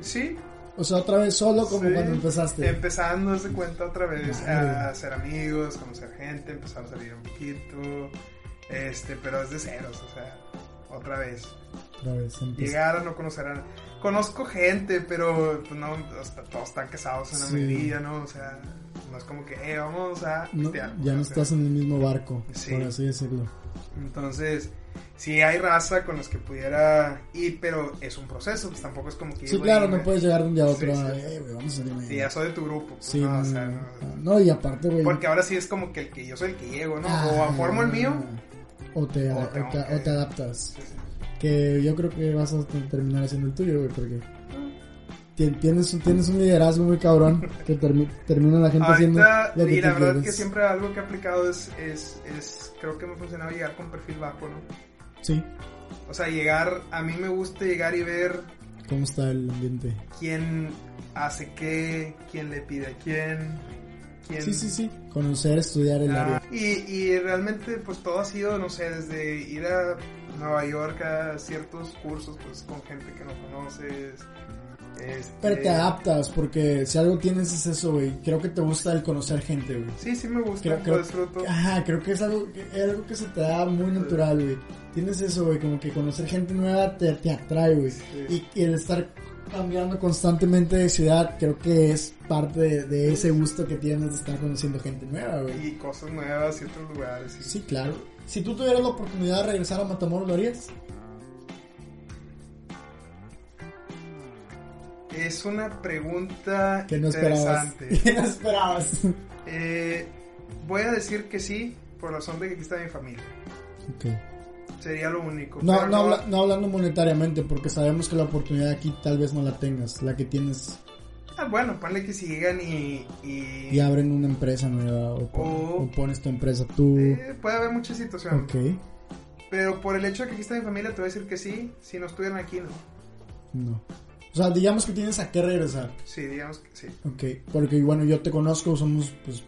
Sí, O sea, otra vez solo como sí, cuando empezaste. Empezando a darse cuenta otra vez Madre. a hacer amigos, conocer gente, empezar a salir un poquito. Este, pero es de ceros, o sea, otra vez. Otra vez. Llegar a no conocer a. Conozco gente, pero pues, no, hasta- todos están casados en la Sí. mayoría, ¿no? O sea, no es como que, eh, vamos a. No, ya no sea, estás en el mismo barco, Sí. por así decirlo. Entonces, sí hay raza con los que pudiera ir, pero es un proceso, pues tampoco es como que... Sí, claro, no puedes llegar de un día a otro. Sí, "Eh, güey, vamos a salir mañana". Sí, ya soy de tu grupo. pues, Sí, no, no, o sea, no, no. no, y aparte, güey. Porque ahora sí es como que el que yo soy el que llego, ¿no? ah, o formo el mío. O te, o o te, o te adaptas. Que yo creo que vas a te- terminar haciendo el tuyo, güey, porque ti- tienes, un- tienes un liderazgo muy cabrón que termi- termina la gente haciendo Ahorita, lo que y la verdad quieres. que siempre algo que he aplicado es, es, es, creo que me ha funcionado llegar con perfil bajo, ¿no? Sí, O sea, llegar, a mí me gusta llegar y ver ¿cómo está el ambiente? quién hace qué, quién le pide a quién, quién... Sí, sí, sí. Conocer, estudiar el Ah, área. y, y realmente pues todo ha sido, no sé, desde ir a Nueva York a ciertos cursos pues con gente que no conoces, Este, Pero te adaptas, porque si algo tienes es eso, güey. Creo que te gusta el conocer gente, güey. Sí, sí me gusta, Creo, lo creo- disfruto. ajá, creo que es algo, que- es algo que se te da muy natural, güey. Tienes eso, güey, como que conocer gente nueva te, te atrae, güey. Sí. Y, y el estar cambiando constantemente de ciudad, creo que es parte de, de ese gusto que tienes de estar conociendo gente nueva, güey. Y cosas nuevas y otros lugares. y- Sí, claro. Si tú tuvieras la oportunidad de regresar a Matamoros, ¿lo harías? Es una pregunta Que no esperabas. interesante. Que no esperabas. Eh, voy a decir que sí, por razón de que aquí está mi familia. Ok. Sería lo único. No, pero no, habla- no hablando monetariamente, porque sabemos que la oportunidad aquí tal vez no la tengas. La que tienes Ah, bueno, ponle que si llegan y... y, y abren una empresa nueva o, pon- O- o pones tu empresa tú. eh, puede haber muchas situaciones. Ok. Pero por el hecho de que aquí está mi familia, te voy a decir que sí. Si no estuvieran aquí, no. No. O sea, digamos que tienes a qué regresar. Sí, digamos que sí. Ok. Porque, bueno, yo te conozco, somos pues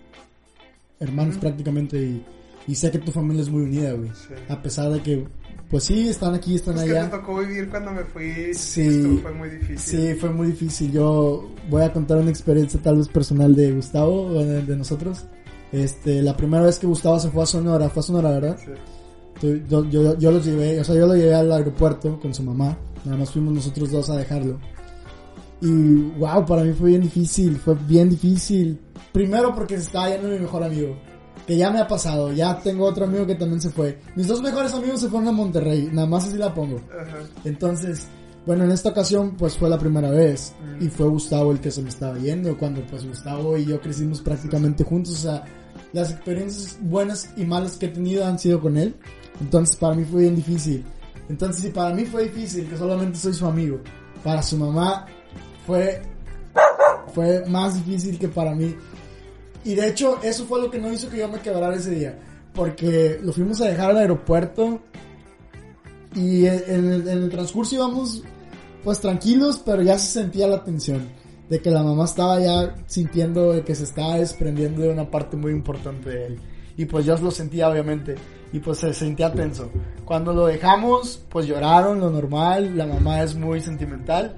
hermanos Ujú. prácticamente y, y sé que tu familia es muy unida, güey. Sí. A pesar de que, pues sí, están aquí, están Es que me allá. tocó vivir cuando me fui. Sí. Fue muy difícil. Sí, fue muy difícil. Yo voy a contar una experiencia tal vez personal de Gustavo, de, de nosotros. Este, la primera vez que Gustavo se fue a Sonora, fue a Sonora, ¿verdad? Sí. Yo, yo los llevé, o sea, yo lo llevé al aeropuerto con su mamá. Nada más fuimos nosotros dos a dejarlo. Y wow, para mí fue bien difícil, fue bien difícil. Primero porque se estaba yendo mi mejor amigo. Que ya me ha pasado, ya tengo otro amigo que también se fue. Mis dos mejores amigos se fueron a Monterrey, nada más así la pongo. Ajá. Entonces, bueno, en esta ocasión pues fue la primera vez Mm. y fue Gustavo el que se me estaba yendo cuando pues Gustavo y yo crecimos prácticamente juntos, o sea, las experiencias buenas y malas que he tenido han sido con él, entonces para mí fue bien difícil. Entonces, si para mí fue difícil, que solamente soy su amigo, para su mamá fue fue más difícil que para mí. Y de hecho, eso fue lo que no hizo que yo me quebrara ese día. Porque lo fuimos a dejar al aeropuerto. Y en el, transcurso íbamos pues tranquilos, pero ya se sentía la tensión. De que la mamá estaba ya sintiendo que se estaba desprendiendo de una parte muy importante de él. Y pues yo lo sentía obviamente. Y pues se sentía tenso. Cuando lo dejamos, pues lloraron, lo normal. La mamá es muy sentimental.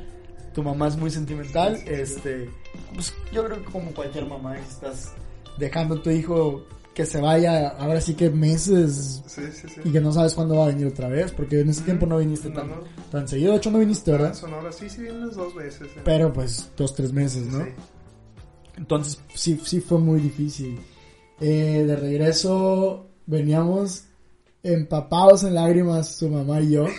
Tu mamá es muy sentimental. Este, pues yo creo que como cualquier mamá, estás dejando a tu hijo que se vaya, ahora sí que meses Sí, sí, sí. y que no sabes cuándo va a venir otra vez, porque en ese tiempo no viniste No, tan, no. tan seguido, de hecho no viniste, ¿verdad? Sonora sí, sí vienes dos veces. eh. Pero pues dos, tres meses, ¿no? Sí. Entonces sí, sí fue muy difícil. Eh, de regreso veníamos empapados en lágrimas su mamá y yo.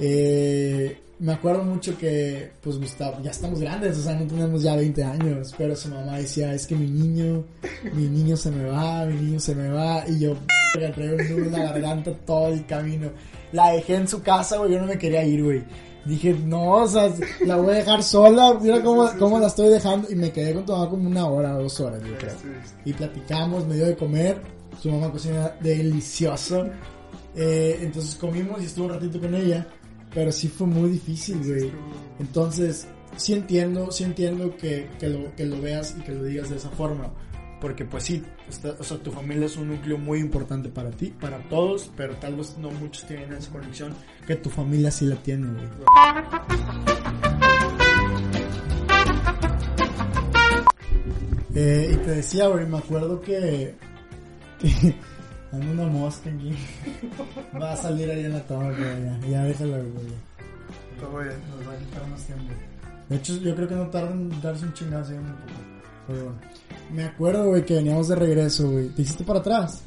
Eh, me acuerdo mucho que, pues Gustavo, ya estamos grandes, o sea, no tenemos ya 20 años, pero su mamá decía, es que mi niño, mi niño se me va, mi niño se me va, y yo, "Verga, traigo un nudo en la garganta todo el camino. La dejé en su casa, güey, yo no me quería ir, güey. Dije, no, o sea, la voy a dejar sola, mira cómo, cómo la estoy dejando, y me quedé con tu mamá como una hora dos horas, yo creo y platicamos, me dio de comer, su mamá cocina delicioso, Eh, entonces comimos y estuve un ratito con ella, pero sí fue muy difícil, güey. Entonces, sí entiendo, sí entiendo que, que, lo, que lo veas y que lo digas de esa forma, porque pues sí, o sea, tu familia es un núcleo muy importante para ti, para todos, pero tal vez no muchos tienen esa conexión que tu familia sí la tiene, güey. Eh, y te decía, güey, me acuerdo que anda una mosca aquí. Va a salir ahí en la toma, güey. Ya, ya déjala, güey. Todo bien. Nos va a quitar más tiempo. De hecho, yo creo que no tarda en darse un chingazo ahí un poco. Pero bueno. Me acuerdo, güey, que veníamos de regreso, güey. ¿Te hiciste para atrás?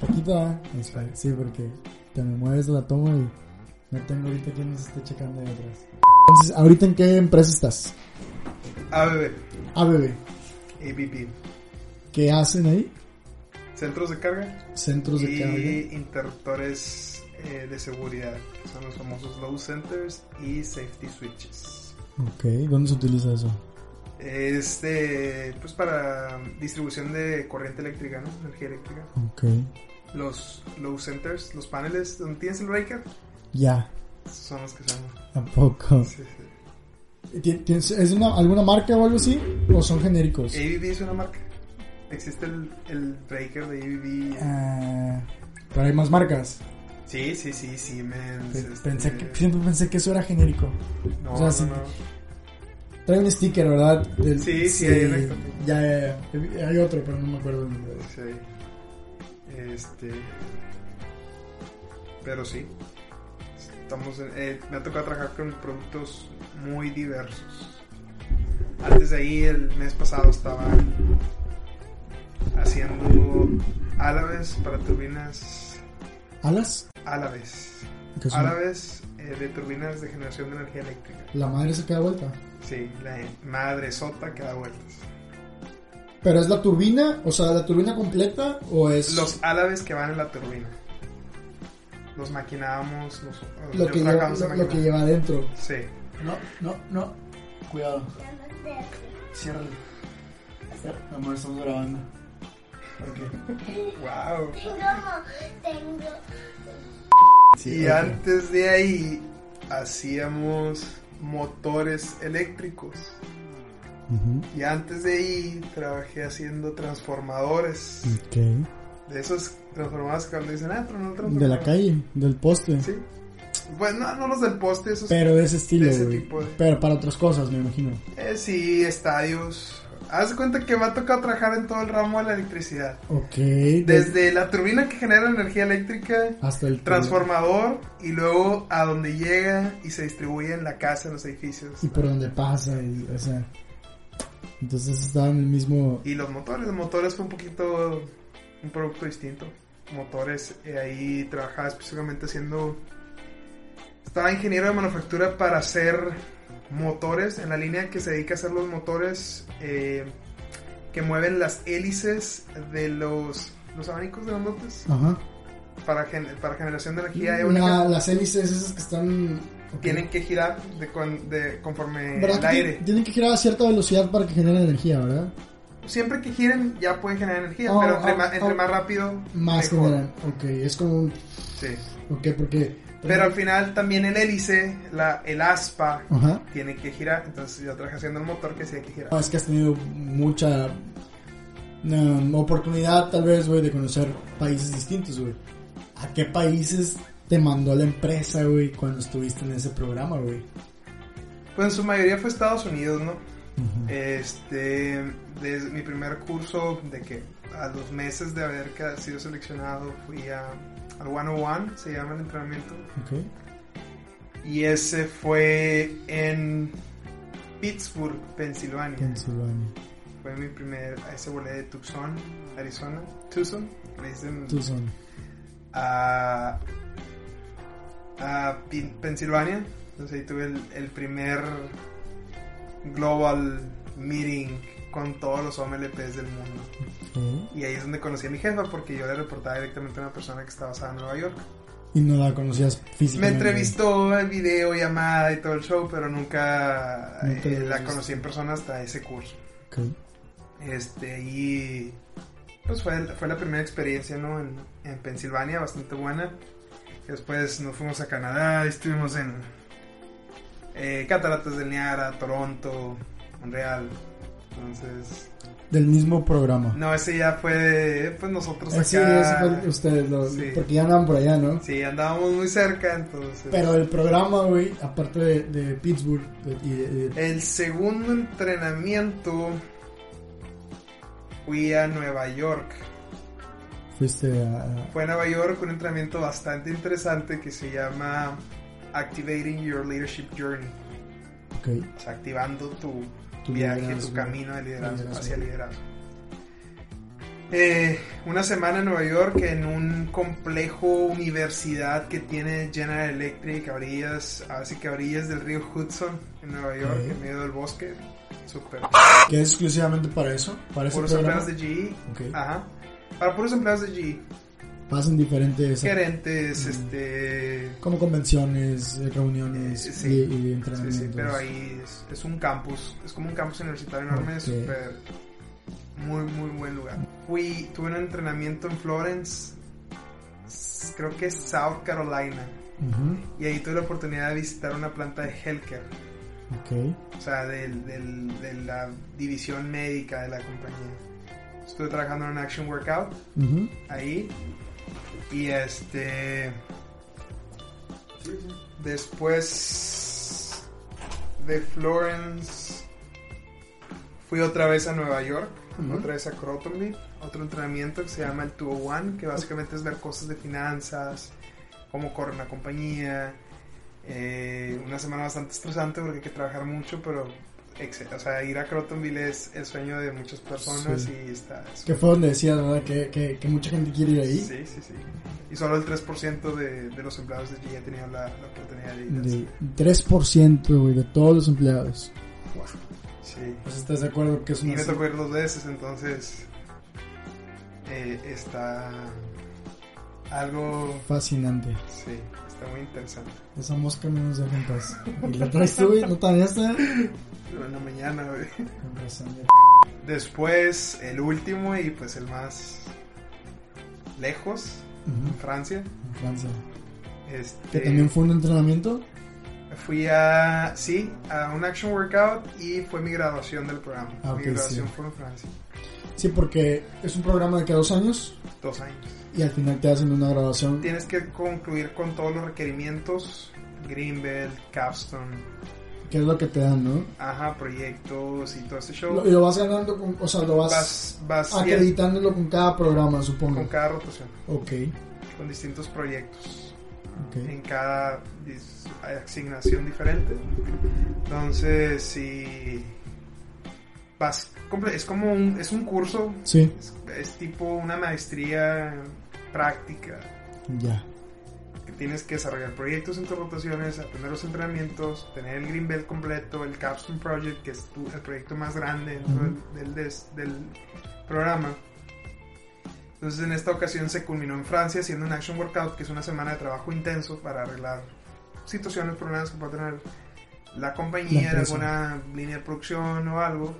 Poquito. Está- Sí, porque te me mueves de la toma y no tengo ahorita quien nos esté checando ahí atrás. Entonces, ¿ahorita en qué empresa estás? ABB, ABB. ABB. ¿Qué hacen ahí? Centros de carga Centros de carga. y interruptores eh, de seguridad, que son los famosos load centers y safety switches. Ok, ¿dónde se utiliza eso? Este, pues para distribución de corriente eléctrica, ¿no? Energía eléctrica. Ok, Los load centers, los paneles donde tienes el breaker, ya, son los que son. ¿a poco? Sí, sí. ¿Ti- tienes- ¿Es una, alguna marca o algo así? ¿O son genéricos? ABB es una marca. Existe el, el breaker de ABB. Ah, pero hay más marcas. Sí, sí, sí, Siemens. Pe- este, Pensé que, siempre pensé que eso era genérico. No, o sea, no, sí. no. Trae un sticker, ¿verdad? Del- Sí, sí, hay un extra. ya, ya, ya. Hay otro, pero no me acuerdo el nombre. Sí. Este. Pero sí. Estamos en- eh, me ha tocado trabajar con productos muy diversos. Antes de ahí, el mes pasado, estaba haciendo álabes para turbinas ¿Alas? álabes. ¿Qué son? Álabes eh, de turbinas de generación de energía eléctrica. La madre se queda vuelta. Sí, la madre sota que da vueltas. ¿Pero es la turbina? O sea, la turbina completa o es Los álabes que van en la turbina. Los maquinábamos, los, lo, que lleva, lo, lo que maquinar. lleva adentro? Sí. No, no, no. Cuidado. Ciérrale. Amor, estamos grabando. ¿Por qué? Wow. Tengo, tengo. y ok. antes de ahí hacíamos motores eléctricos. Ujú. Y antes de ahí trabajé haciendo transformadores. Ok. De esos transformadores que cuando dicen, ah, pero no. De la calle, del poste. Sí. Bueno, no, no los del poste, esos. Pero de ese estilo, De ese tipo de- Pero para otras cosas, me imagino. Eh, sí, estadios. Haz de cuenta que me ha tocado trabajar en todo el ramo de la electricidad. Ok. Desde la turbina que genera energía eléctrica, hasta el transformador y luego a donde llega y se distribuye en la casa, en los edificios. Y por donde pasa, y, o sea. Entonces estaba en el mismo. Y los motores, los motores fue un poquito un producto distinto. Motores, eh, ahí trabajaba específicamente haciendo... Estaba ingeniero de manufactura para hacer motores en la línea que se dedica a hacer los motores eh, que mueven las hélices de los, los abanicos de lotes Ajá. para, gen- para generación de energía La- eólica. las hélices esas que están. Tienen que girar de, con- de- conforme ¿Verdad el aire. tienen- Tienen que girar a cierta velocidad para que generen energía, ¿verdad? Siempre que giren ya pueden generar energía, Oh, pero entre, oh, ma- entre oh. más rápido, Más generan. Ok, es como. Sí. Ok, porque. Pero al final también el hélice, la, el aspa, Ajá. tiene que girar. Entonces yo traje haciendo el motor que sí hay que girar. No, es que has tenido mucha um, oportunidad, tal vez, güey, de conocer países distintos, güey. ¿A qué países te mandó la empresa, güey, cuando estuviste en ese programa, güey? Pues en su mayoría fue Estados Unidos, ¿no? Este, desde mi primer curso, de que a los meses de haber sido seleccionado, fui a, al 101, se llama el entrenamiento. Y ese fue en Pittsburgh, Pensilvania. Pensilvania. Fue mi primer, ese volé de Tucson, Arizona. Tucson, le dicen Tucson. a, a Pensilvania. Entonces ahí tuve el, el primer global meeting con todos los OMLPs del mundo. Y ahí es donde conocí a mi jefa porque yo le reportaba directamente a una persona que estaba basada en Nueva York. Y no la conocías Me físicamente. entrevistó el video, llamada y todo el show, pero nunca eh, la conocí en persona hasta ese curso. Ok. Este, y pues fue, fue la primera experiencia, ¿no? En, en Pensilvania, bastante buena. Después nos fuimos a Canadá, estuvimos en eh, Cataratas del Niagara, Toronto, Montreal. Entonces, Del mismo programa. no, ese ya fue, pues nosotros acá. sí, ese fue ustedes, lo- Sí. porque ya andaban por allá, ¿no? Sí, andábamos muy cerca, entonces. Pero el programa, güey, aparte de, de Pittsburgh de- y de- El segundo entrenamiento fui a Nueva York. fuiste a... Fue a Nueva York un entrenamiento bastante interesante que se llama Activating Your Leadership Journey. Ok. O sea, activando tu, Tu viaje, liderazgo. tu camino de liderazgo, Liderazgo. hacia liderazgo. Eh, una semana en Nueva York en un complejo universidad que tiene General Electric a orillas, así que a orillas del río Hudson en Nueva York, Ok. en medio del bosque. Súper. Que es exclusivamente para eso, para Puros empleados de GE. Ok. Ajá. Para puros empleados de GE. Pasan diferentes... Gerentes, Mm. este... Como convenciones, eh, reuniones Eh, sí. y, y Sí, entrenamientos. sí, pero ahí es, es un campus, es como un campus universitario enorme, Ok. súper, muy, muy buen lugar. Fui, tuve un entrenamiento en Florence, creo que es South Carolina, Ujú, y ahí tuve la oportunidad de visitar una planta de healthcare, Ok. o sea, del, del- de la división médica de la compañía. Estuve trabajando en Action Workout Ujú. ahí, y este... Después de Florence Fui otra vez a Nueva York, otra vez a Crotonville, otro entrenamiento que se llama el 201, que básicamente es ver cosas de finanzas, cómo corre una compañía. Eh, una semana bastante estresante porque hay que trabajar mucho, pero o sea, ir a Crotonville es el sueño de muchas personas Sí. y está... es- Que fue donde decías, ¿verdad? Que, que, que mucha gente quiere ir ahí. Sí, sí, sí. Y solo el 3% de, de los empleados de allí ha tenido la, la oportunidad de ir. De 3%, güey, de todos los empleados. Sí. Pues estás de acuerdo que es Y una... me tocó ir dos veces, entonces eh, está algo, Fascinante. sí, está muy interesante. Esa mosca no nos deja en paz. ¿Y la traes tú, güey? ¿No te bañaste? En la mañana, güey. Después, el último y pues el más lejos, en Francia. En Francia. Este, Que también fue un entrenamiento. Fui a, sí, a un action workout y fue mi graduación del programa. Ah, mi graduación sí. fue en Francia. Sí, porque es un programa de que dos años Dos años. y al final te hacen una graduación. Tienes que concluir con todos los requerimientos. Greenbelt, Capstone, Que es lo que te dan, ¿no? ajá, proyectos y todo este show. Lo- y lo vas ganando, con, o sea, lo vas, vas, vas bien acreditándolo con cada programa, supongo. con cada rotación, Ok, con distintos proyectos. ok. En cada asignación diferente. Entonces, si vas, es como un, es un curso, Sí, es, es tipo una maestría práctica. ya. Tienes que desarrollar proyectos en tus rotaciones, aprender los entrenamientos, tener el Green Belt completo, el Capstone Project, que es tu- el proyecto más grande dentro del, del des- del programa. Entonces en esta ocasión se culminó en Francia haciendo un Action Workout, que es una semana de trabajo intenso para arreglar situaciones, problemas que pueda tener la La compañía, empresa. alguna línea de producción o algo.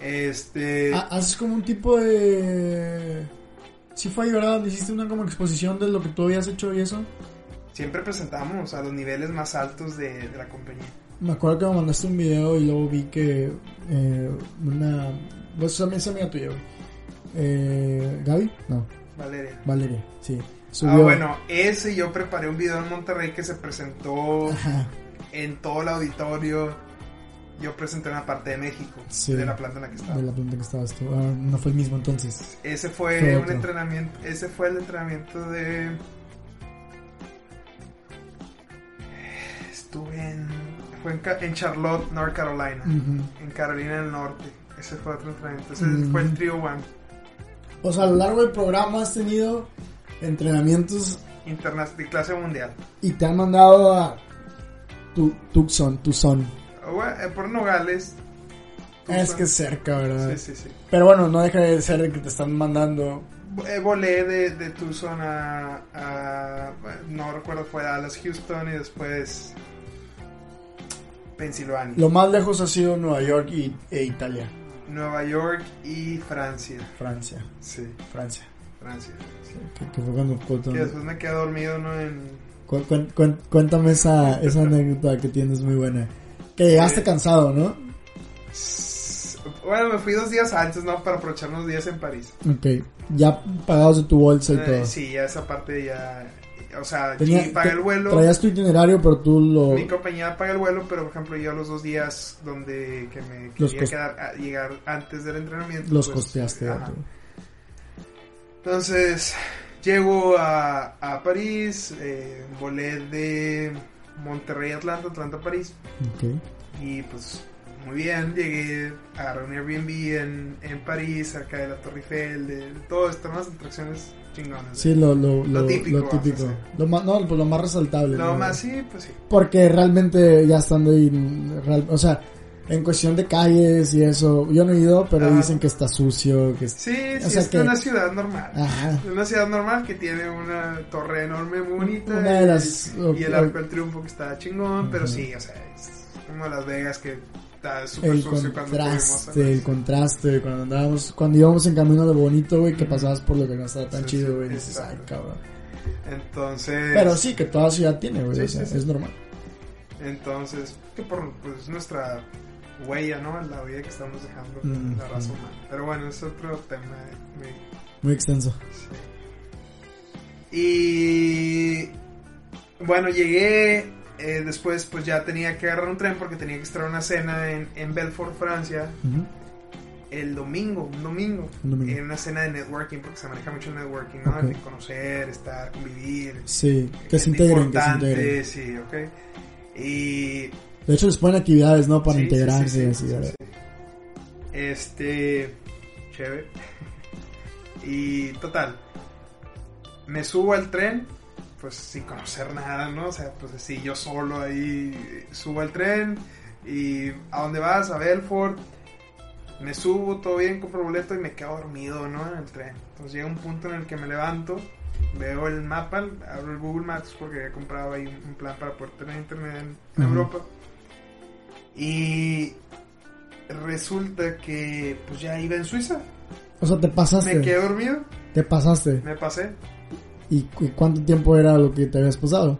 Este... Ah, Haces como un tipo de... Sí fue ahí, ¿verdad? Hiciste una como exposición de lo que tú habías hecho y eso. Siempre presentamos a los niveles más altos de, de la compañía. Me acuerdo que me mandaste un video y luego vi que eh, una... Pues también es amiga tuya. Eh, ¿Gaby? No, Valeria. Valeria, sí. Ah, bueno, ese yo preparé un video en Monterrey que se presentó Ajá, en todo el auditorio. Yo presenté una parte de México, Sí. de la planta en la que estaba. de la planta que estabas tú. Ah, no fue el mismo entonces. Ese fue, Fue un entrenamiento, ese fue el entrenamiento de... Estuve en... Fue en, en Charlotte, North Carolina. En Carolina del Norte. Ese fue otro entrenamiento. Ese fue el Trio One. O sea, a lo largo del programa has tenido entrenamientos Interna de clase mundial. y te han mandado a tu Tucson, Tucson. Eh, por Nogales. Es Tucson. que es cerca, ¿verdad? Sí, sí, sí. Pero bueno, no deja de ser que te están mandando. Eh, volé de, de Tucson a, a- no recuerdo fue a Dallas, Houston y después Pensilvania, Lo más lejos ha sido Nueva York y, e Italia. Nueva York y Francia. Francia, Sí, Francia. Francia. Sí, que, que fue cuando- cuando- Que después me quedé dormido, ¿no? En... cu- cu- cu- cuéntame esa, esa anécdota que tienes muy buena. Que llegaste Sí. cansado, ¿no? Bueno, me fui dos días antes, ¿no? Para aprovechar unos días en París. Ok. Ya pagados de tu bolsa y Eh, todo. sí, ya esa parte ya... O sea, Tenía- te- el vuelo. Traías tu itinerario, pero tú lo. Mi compañía paga el vuelo, pero por ejemplo yo los dos días donde que me quería quedar a- llegar antes del entrenamiento. Los pues, costeaste. ajá. Entonces llego a, a París, eh, volé de Monterrey Atlanta, Atlanta París y pues muy bien, llegué a un Airbnb en, en París, cerca de la Torre Eiffel, de, de todo esto, unas atracciones chingonas. Sí, lo, lo, Lo lo, típico, lo típico. Lo más, no, pues lo más resaltable. Lo ¿no? más sí, pues sí. Porque realmente ya estando ahí, real- o sea, en cuestión de calles y eso, yo no he ido, pero Ajá. dicen que está sucio, que es... Sí, O sí, sea es que- una ciudad normal. Ajá. Una ciudad normal que tiene una torre enorme muy bonita. Una de las- y, y el Arco del Triunfo que está chingón, pero Ujú. sí, o sea, es como Las Vegas que está súper El sucio cuando contraste, el contraste, cuando andábamos, cuando íbamos en camino de bonito, güey, que pasabas por lo que no estaba tan Sí, chido, güey, dices, ay, cabrón. Entonces, Pero sí, que toda ciudad tiene, güey, Sí, o sea, sí, sí. es normal. entonces, que por pues, nuestra huella, ¿no? La huella que estamos dejando la raza humana. Pero bueno, es otro tema muy, Muy extenso. Y bueno, llegué. Eh, después, pues ya tenía que agarrar un tren porque tenía que estar a una cena en, en Belfort, Francia. El domingo, un domingo, Un domingo. en una cena de networking, porque se maneja mucho el networking, ¿no? Conocer, estar, convivir. Sí, que se integren, que se integren. Sí, ok. Y De hecho, les ponen actividades, ¿no? Para Sí, integrarse. Este. Chévere. Y total. Me subo al tren. Pues sin conocer nada, ¿no? O sea, pues así yo solo ahí subo al tren. Y ¿a dónde vas? A Belfort. Me subo, todo bien, compro boleto y me quedo dormido, ¿no? En el tren. Entonces llega un punto en el que me levanto, veo el mapa, abro el Google Maps porque había comprado ahí un plan para poder tener internet en. Europa. Y resulta que pues ya iba en Suiza. O sea, te pasaste. Me quedé dormido, Te pasaste. me pasé. ¿Y cu- cuánto tiempo era lo que te habías pasado?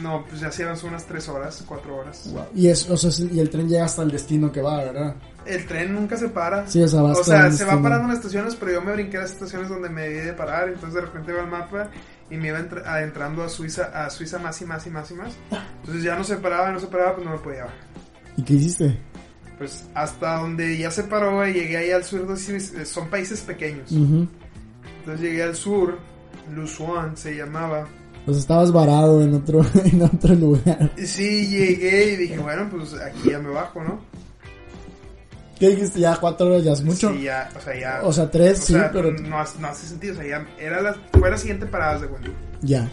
No, pues ya iban unas 3 horas, 4 horas. Y, es, o sea, y el tren llega hasta el destino que va, ¿verdad? El tren nunca se para. Sí, o sea, va O sea, el se va parando en las estaciones, pero yo me brinqué a las estaciones donde me debí de parar. Entonces de repente iba al mapa y me iba entra- adentrando a Suiza, a Suiza más y más y más y más. Entonces ya no se paraba, no se paraba, pues no me podía bajar. ¿Y qué hiciste? Pues hasta donde ya se paró y llegué ahí al sur son países pequeños. Ujú. Entonces llegué al sur, Lusuan se llamaba. Sea, estabas varado en otro, en otro lugar. Sí, llegué y dije, bueno, pues aquí ya me bajo, ¿no? ¿Qué dijiste? Ya cuatro horas ya es mucho. Sí, ya, o sea, ya. O sea, tres, o sí, sea, pero no, hace- no hace sentido, o sea, ya era la, fue la siguiente parada de cuenta. ya.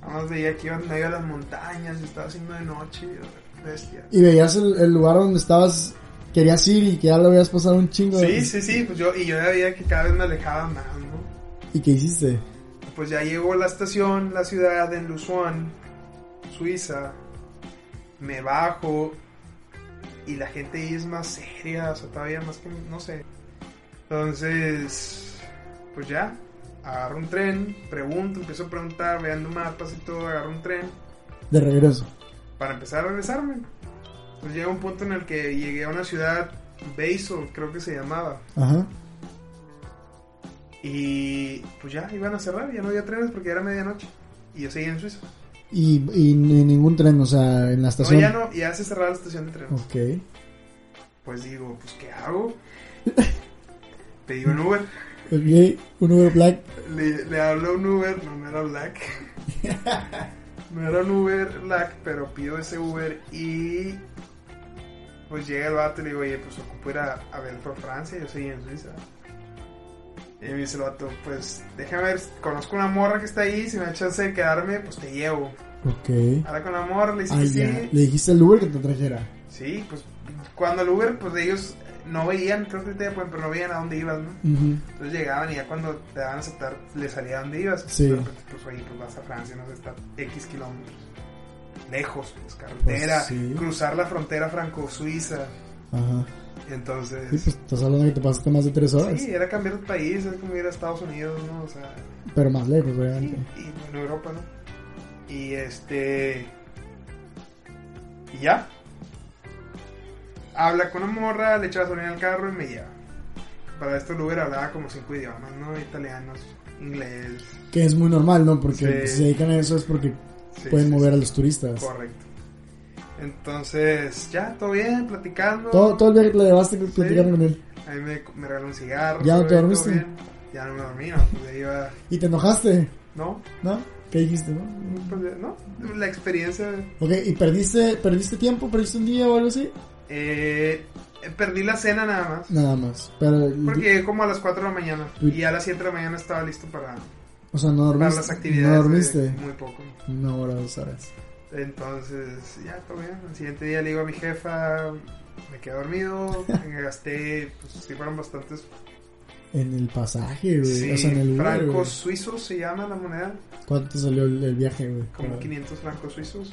Nada más veía que iba en medio de las montañas, y estaba haciendo de noche, bestia. Y veías el, el lugar donde estabas, querías ir y que ya lo habías pasado un chingo. Sí, sí, sí, pues yo, y yo ya veía que cada vez me alejaba más, ¿no? ¿Y qué hiciste? Pues ya llegó la estación, la ciudad en Lusuan, Suiza. Me bajo y la gente ahí es más seria, o sea, todavía más que, no sé. Entonces, pues ya, agarro un tren, pregunto, empiezo a preguntar, veando mapas y todo, agarro un tren De regreso. para empezar a regresarme. Pues llega un punto en el que llegué a una ciudad, Basel, creo que se llamaba. Ajá. Y pues ya iban a cerrar, ya no había trenes porque era medianoche. Y yo seguía en Suiza. Y, y ni ningún tren, o sea, en la No, estación. ya no, ya se cerraba la estación de trenes. Ok. Pues digo, pues ¿qué hago? Pedí un Uber. Ok, un Uber Black. Le, le hablo a un Uber, no, no era Black. no era un Uber Black, pero pido ese Uber y pues llega el vato y le digo, oye, pues ocupo ir a, a Belfort, Francia, yo soy en Suiza. Y me dice el vato, pues déjame ver, conozco una morra que está ahí, si me da chance de quedarme, pues te llevo. Ok. Habla con la morra, le Ah, ya. sí. Le dijiste al Uber que te trajera. Sí, pues cuando el Uber, pues ellos no veían, creo que ya pueden, pero no veían a dónde ibas, ¿no? Entonces llegaban y ya cuando te daban a aceptar, le salía a dónde ibas. Sí. Repente, pues oye, pues vas a Francia, no sé, está X kilómetros. Lejos, pues carretera, Pues, sí. cruzar la frontera franco-suiza. Ajá. Entonces, Sí, pues estás hablando que te pasaste más de tres horas. sí, era cambiar de país, es como ir a Estados Unidos, ¿no? O sea, Pero más lejos, sí, obviamente. y en Europa, ¿no? Y este. Y ya. Habla con una morra, le echa gasolina al carro y me lleva. Para esto el Uber hablaba como cinco idiomas, ¿no? Italianos, inglés. Que es muy normal, ¿no? Porque Sí. si se dedican a eso es porque pueden mover a los turistas. Correcto. Entonces, ya, todo bien, platicando. Todo, todo el viaje que le llevaste que platicaron con él. A mí me, me regaló un cigarro. ¿Ya no te dormiste? Ya no me dormí, no. Pues iba. ¿Y te enojaste? ¿No? ¿No? ¿Qué dijiste, no? Pues, no. La experiencia. Ok, ¿y perdiste, perdiste tiempo? ¿Perdiste un día o algo así? Eh, perdí la cena nada más. Nada más. Pero, Porque llegué como a las 4 de la mañana. Y a las 7 de la mañana estaba listo para, o sea, no para dormiste. las actividades. No de- dormiste. muy poco. Una hora, dos horas. Entonces, ya, todo bien. Al siguiente día le digo a mi jefa, me quedé dormido, me gasté, pues sí fueron bastantes En el pasaje, güey. sí, o sea, en el Uber, francos suizos, se llama la moneda, ¿Cuánto salió el, el viaje, güey? como Para- 500 francos suizos,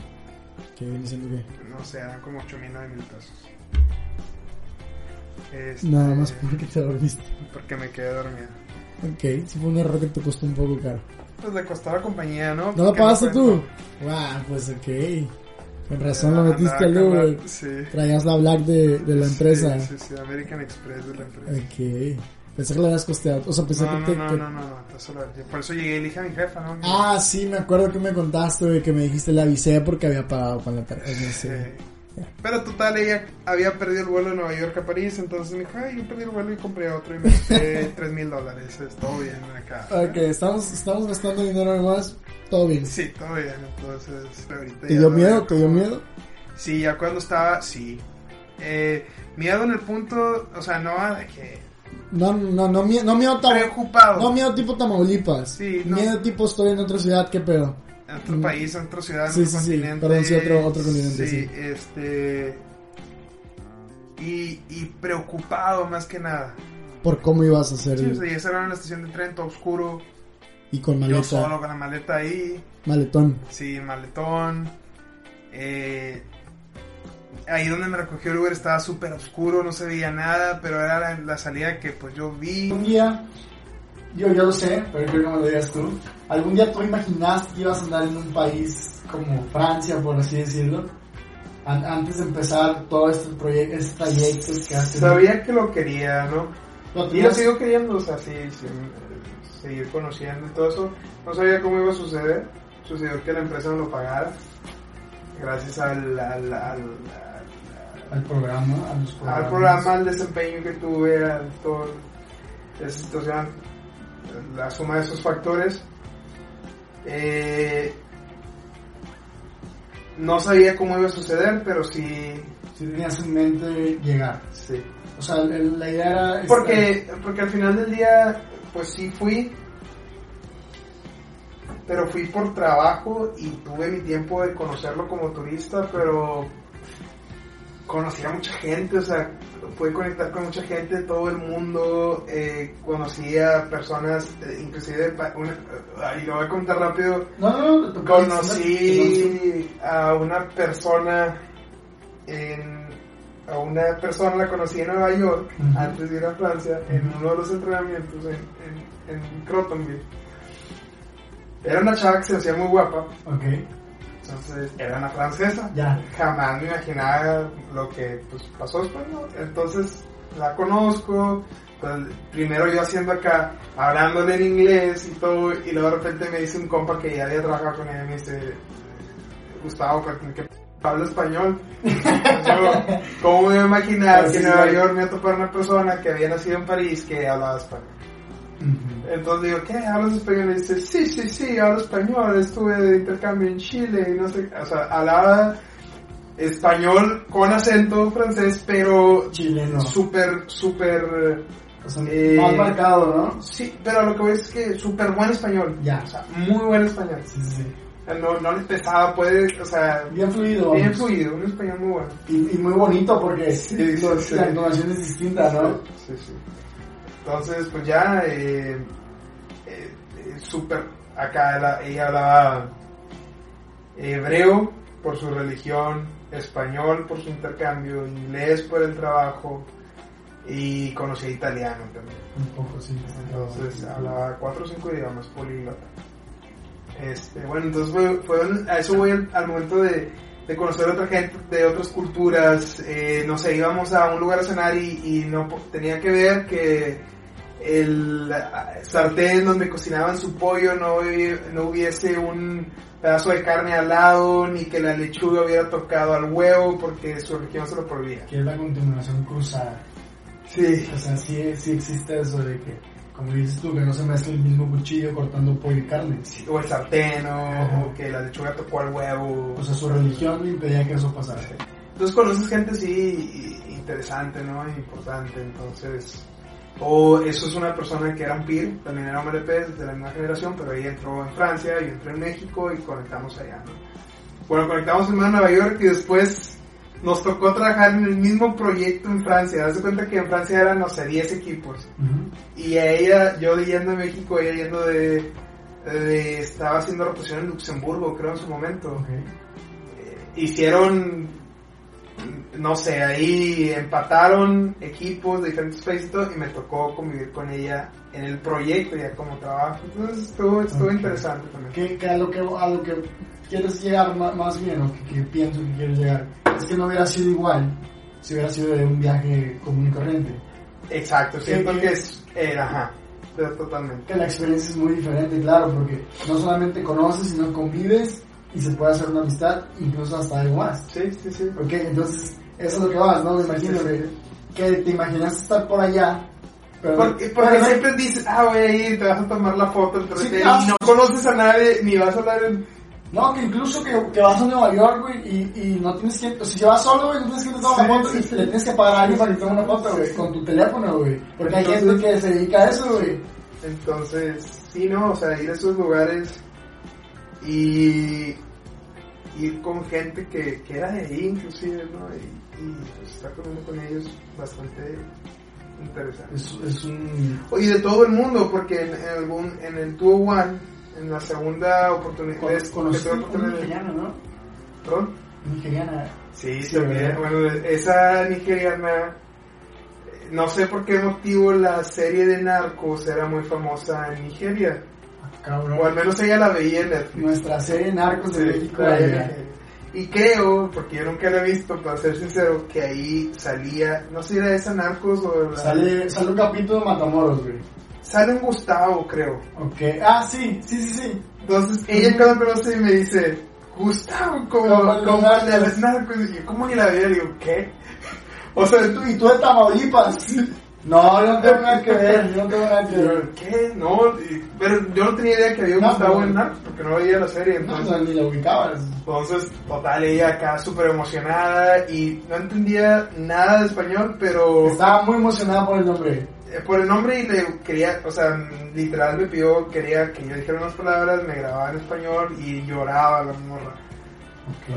¿Qué viene siendo qué? no sé, eran como 8 mil, 9 mil pesos. Este, Nada más porque te dormiste. porque me quedé dormido. Ok, sí fue un error que te costó un poco caro. Pues le costó la compañía, ¿no? ¿No lo pagaste fue- tú? Wow, pues ok. Con razón lo Andaba metiste al la- Uber. Sí. Traías la Black de, de la empresa. Sí, sí, sí, American Express de la empresa. Ok. Pensé que le habías costeado. O sea, pensé No, que no, te. no, no, no, no, lo- por eso llegué y dije a mi jefa, ¿no? Ah, sí, me acuerdo que me contaste, güey, que me dijiste le avisé porque había pagado con la tarjeta. No Sí. Pero total, ella había perdido el vuelo de Nueva York a París, entonces me dijo, ay, yo perdí el vuelo y compré otro y me gasté 3 mil dólares, es todo bien acá. Ok, estamos, estamos gastando dinero además, todo bien. Sí, todo bien, entonces ahorita ¿Te dio miedo? ¿Te dio miedo? Sí, ya cuando estaba, sí. Eh, miedo en el punto, o sea, no de que No, no, no, mie- no miedo preocupado. No miedo tipo Tamaulipas. Sí, no. Miedo tipo estoy en otra ciudad, qué pedo. En otro país, en otra ciudad, en Sí, otro sí, sí, continente. perdón, sí, otro- otro continente, sí. este. Y, y preocupado más que nada. Por cómo ibas a hacer. Sí, sea, ya estaba en la estación de tren, todo oscuro. y con Yo maleta. solo con la maleta ahí. Maletón. Sí, maletón. Eh, ahí donde me recogió el Uber estaba súper oscuro, no se veía nada, pero era la, la salida que pues yo vi. Un día, yo ya lo sé, pero creo que me lo digas tú. ¿Algún día tú imaginaste que ibas a andar en un país como Francia, por así decirlo? An- antes de empezar todo este proyecto, este trayecto que tenido. Sabía que lo quería, ¿no? Lo Y lo sigo queriendo, o sea, sí, sí, seguir conociendo y todo eso. No sabía cómo iba a suceder. Sucedió que la empresa me lo pagara. Gracias al, al, al, al- al programa, a los al programa, al desempeño que tuve, a toda esa situación, la suma de esos factores. Eh, no sabía cómo iba a suceder, pero sí, Si tenías en mente llegar. sí. O sea, la idea era... Porque, porque al final del día, pues sí fui, pero fui por trabajo y tuve mi tiempo de conocerlo como turista, pero conocí a mucha gente, o sea, pude conectar con mucha gente de todo el mundo, eh, conocí a personas, eh, inclusive, y lo voy a contar rápido, No, no, no, conocí a una persona en a una persona la conocí en Nueva York antes de ir a Francia en uno de los entrenamientos en, en, en Crotonville. Era una chava que se hacía muy guapa. Ok, entonces era una francesa ya. jamás me imaginaba lo que pues, pasó después ¿no? entonces la conozco pues, primero yo haciendo acá hablándole en inglés y todo y luego de repente me dice un compa que ya había trabajado con ella me dice Gustavo ¿con qué p- habla español yo, ¿cómo me iba a imaginar que en Nueva. York me iba a topar una persona que había nacido en París que hablaba español. Entonces digo, ¿qué? ¿Hablas español? Y dice, sí, sí, sí, hablo español, estuve de intercambio en Chile y no sé, o sea, hablaba español con acento francés, pero Chileno. súper, súper, O sea, Eh, más marcado, ¿no? sí, pero lo que voy es que súper buen español, Ya. o sea, muy buen español, Sí, sí, no, no le pesaba, puede, o sea, Bien fluido. bien vamos. fluido, un español muy bueno. Y, y muy bonito porque sí, sí. la entonación es distinta, ¿no? Sí, sí. Entonces, pues ya, eh, eh, eh, súper, acá la- ella hablaba hebreo por su religión, español por su intercambio, inglés por el trabajo y conocía italiano también. Un poco, sí. Entonces hablaba cuatro o cinco idiomas políglota. Este, bueno, entonces fue, fue- a eso voy al, al momento de, de conocer a otra gente de otras culturas. eh, no sé, íbamos a un lugar a cenar y, y no tenía que ver que el sartén donde cocinaban su pollo no, no hubiese un pedazo de carne al lado, ni que la lechuga hubiera tocado al huevo porque su religión se lo prohibía. Que es la continuación cruzada. Sí, O sea, sí, sí existe eso de que, como dices tú, que no se mezcla el mismo cuchillo cortando pollo y carne. o el sartén, o, que la lechuga tocó al huevo. O sea, su religión le impedía que eso pasara. Entonces conoces gente sí interesante, ¿no? Importante, entonces... O eso es una persona que era un peer, también era un LP de la misma generación, pero ella entró en Francia, yo entré en México y conectamos allá, ¿no? Bueno, conectamos en Nueva York y después nos tocó trabajar en el mismo proyecto en Francia. Haz de cuenta que en Francia eran, no sé, 10 equipos. Ujú. Y a ella, yo yendo de México, ella yendo de, de- Estaba haciendo reposición en Luxemburgo, creo, en su momento Ok. eh, hicieron, no sé, ahí empataron equipos de diferentes países y me tocó convivir con ella en el proyecto ya como trabajo. Entonces estuvo, estuvo Ok. interesante también. Que, que a, lo que a lo que quieres llegar ma- más bien, o que, que pienso que quieres llegar, es que no hubiera sido igual si hubiera sido de un viaje común y corriente. Exacto, siento Sí, que es, era, ajá, pero totalmente. Que la experiencia es muy diferente, claro, porque no solamente conoces, sino convives y se puede hacer una amistad, incluso hasta algo más. Sí, sí, sí. Ok, entonces, eso es lo que vas, ¿no? Me imagino, Sí, sí. güey, que te imaginas estar por allá, pero... Porque, porque pero no- siempre dices, ah, voy a ir, te vas a tomar la foto, el Sí, y no conoces a nadie, ni vas a hablar en... No, que incluso que, que vas a Nueva York, güey, y, y no tienes que... O sea, si vas solo, güey, no tienes que te tomar Sí, una foto sí, y sí. le tienes que pagar a alguien para que te tome una foto, güey, con tu teléfono, güey. Porque hay gente Entonces- que se dedica a eso, güey. Entonces, sí, ¿no? O sea, ir a esos lugares y ir con gente que, que era de ahí, inclusive, ¿no? Y, y, pues, estar comiendo con ellos bastante interesante. Es, es un... Oye, de todo el mundo, porque en, en algún, en el Tour One, en la segunda oportunidad, Con, una oportunidad- nigeriana, ¿no? ¿Perdón? Nigeriana. Sí, Sí, también. ¿verdad? Bueno, esa nigeriana, eh, no sé por qué motivo la serie de Narcos era muy famosa en Nigeria. Cabrón. O al menos ella la veía en Netflix. Nuestra serie Narcos de Sí, México. Y creo, porque yo nunca la he visto, para ser sincero, que ahí salía, no sé si era esa Narcos o la- Sale, sale un capítulo de Matamoros, güey. Sale un Gustavo, creo. Ok. Ah, sí, sí, sí, sí. Entonces ella cuando me conoce y me dice, Gustavo, como, Como de las Narcos. Y yo, ¿cómo ni la veía? Digo, ¿qué? O sea, tú Y tú de Tamaulipas. No, yo no tengo nada que ver, yo no tengo nada que ver. ¿Qué? No, pero yo no tenía idea que había un No, Gustavo en Narcos porque no veía la serie. Entonces, no, ni la ubicabas. entonces, total, ella acá súper emocionada y no entendía nada de español, pero Estaba muy emocionada por el nombre. eh, por el nombre y le quería, o sea, literal me pidió, quería que yo dijera unas palabras, me grababa en español y lloraba la morra,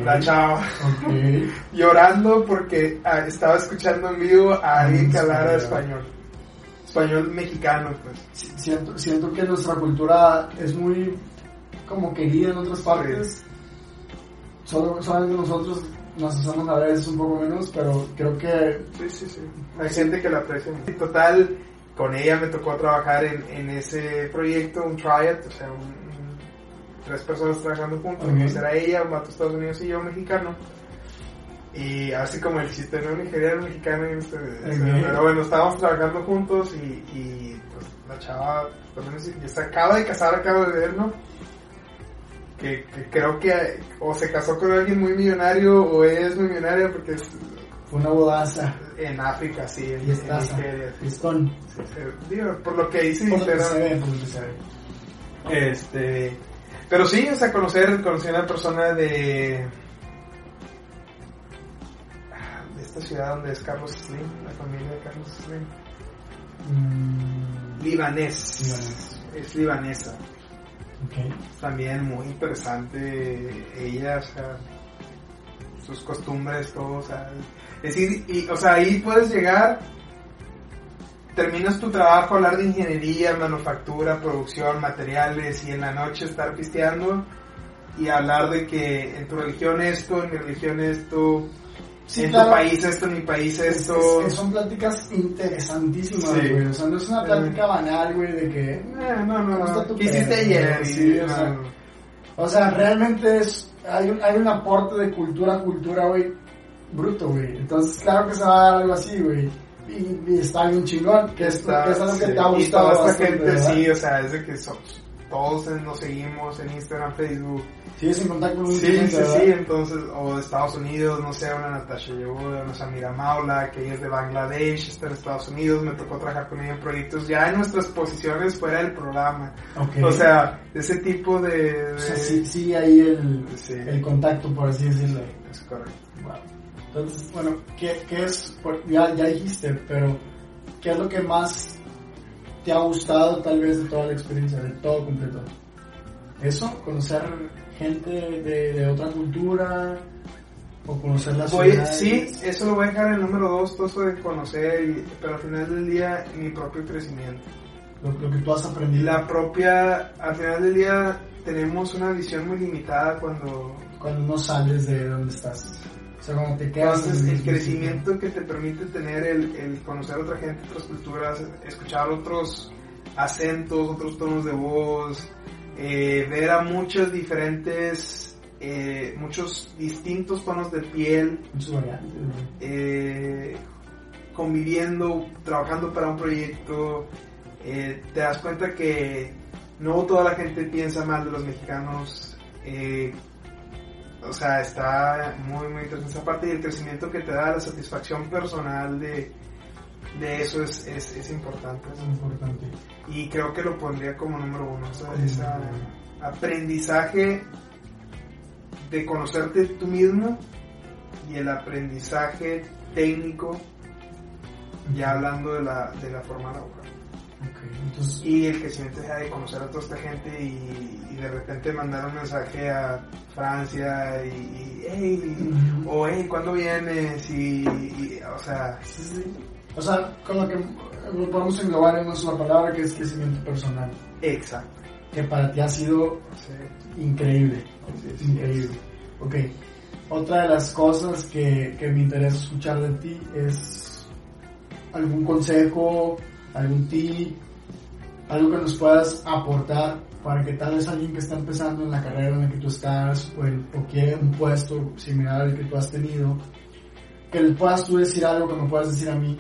La chava. Ok. llorando porque ah, estaba escuchando en vivo a alguien que hablara Español. español. Mexicano, pues. Si- Siento, siento que nuestra cultura es muy como querida en otras partes. Solo, solamente nosotros nos hacemos a veces un poco menos, pero creo que Sí, sí, sí. Hay gente que la aprecia. En total, con ella me tocó trabajar en, en ese proyecto, un triad, o sea, un- tres personas trabajando juntos. Ok. Pues era ella, un vato de Estados Unidos y yo, mexicano. Y así como el chiste, ¿no? Nigeriano, mexicano y este, este. Pero bueno, estábamos trabajando juntos y, y pues la chava también se, acaba de casar, acabo de ver, ¿no? Que, que creo que o se casó con alguien muy millonario o ella es muy millonaria porque es fue una bodaza. en África, sí, en, en. Nigeria. sí, Listón. sí, sí. Digo, por lo que dice Por lo que se ve, por lo que se ve. este, pero sí, o sea, conocer, conocer a una persona de, de esta ciudad donde es Carlos Slim, la familia de Carlos Slim, Mm, libanés, Libanés. es libanesa, ok. también muy interesante ella, o sea, sus costumbres, todo, o sea, es decir, y, o sea, ahí puedes llegar, terminas tu trabajo, hablar de ingeniería, manufactura, producción, materiales, y en la noche estar pisteando y hablar de que en tu religión esto, en mi religión esto, Sí, en claro. tu país esto, en mi país Es- esto. es- es- son pláticas interesantísimas, Sí. güey. O sea, no es una plática banal, güey, de que. Eh, no, no, ¿Cómo está no, tu ¿qué hiciste ayer? Sí, Y, o sea, no, O sea, realmente es. Hay un, hay un aporte de cultura a cultura, güey, bruto, güey. Entonces, claro que se va a dar algo así, güey. Y, y está bien chingón, que es, Está, que es algo que sí. te ha Y gustado. toda esta bastante, gente, ¿verdad? sí, o sea, es de que so- todos nos seguimos en Instagram, Facebook. Sigues en contacto con Sí, gente, sí, ¿verdad? sí, entonces, o de Estados Unidos, no sé, una Natasha Yehuda, una Samira Maula, que ella es de Bangladesh, está en Estados Unidos, me tocó trabajar con ella en proyectos ya en nuestras posiciones fuera del programa. O sea, ese tipo de... de- O sea, sí, sí, ahí el, Sí. el contacto, por así decirlo. Es correcto. Wow. Entonces, bueno, ¿qué, qué es? ya, ya dijiste, pero ¿qué es lo que más te ha gustado tal vez de toda la experiencia, de todo completo? ¿Eso? ¿Conocer gente de, de otra cultura? ¿O conocer la Voy, sí, eso lo voy a dejar en el número dos, todo eso de conocer, y- pero al final del día, mi propio crecimiento. Lo, lo que tú has aprendido. La propia, al final del día, tenemos una visión muy limitada cuando Cuando no sales de donde estás. Sea, quedas Entonces, en el crecimiento que te permite tener, el, el conocer a otra gente, otras culturas, escuchar otros acentos, otros tonos de voz, eh, ver a muchos diferentes, eh, muchos distintos tonos de piel. Muchas eh, conviviendo, trabajando para un proyecto, te das cuenta que no toda la gente piensa mal de los mexicanos, o sea, está muy, muy interesante esa parte y el crecimiento que te da, la satisfacción personal de, de eso es, es, es importante. Es importante. Y creo que lo pondría como número uno, o sea, ese aprendizaje de conocerte tú mismo y el aprendizaje técnico, ya hablando de la, de la forma laboral. Okay, entonces, Y el crecimiento ya de conocer a toda esta gente y, y de repente mandar un mensaje a Francia y, y hey, o hey, ¿cuándo vienes? Y, y, o sea, sí, sí. O sea, con lo que lo podemos englobar en una sola palabra que es crecimiento personal. exacto. Que para ti ha sido Sí, increíble. Increíble. Ok. Otra de las cosas que, que me interesa escuchar de ti es algún consejo, algún tip, algo que nos puedas aportar para que tal vez alguien que está empezando en la carrera en la que tú estás o, en, o quiere un puesto similar al que tú has tenido, que le puedas tú decir algo que me puedas decir a mí,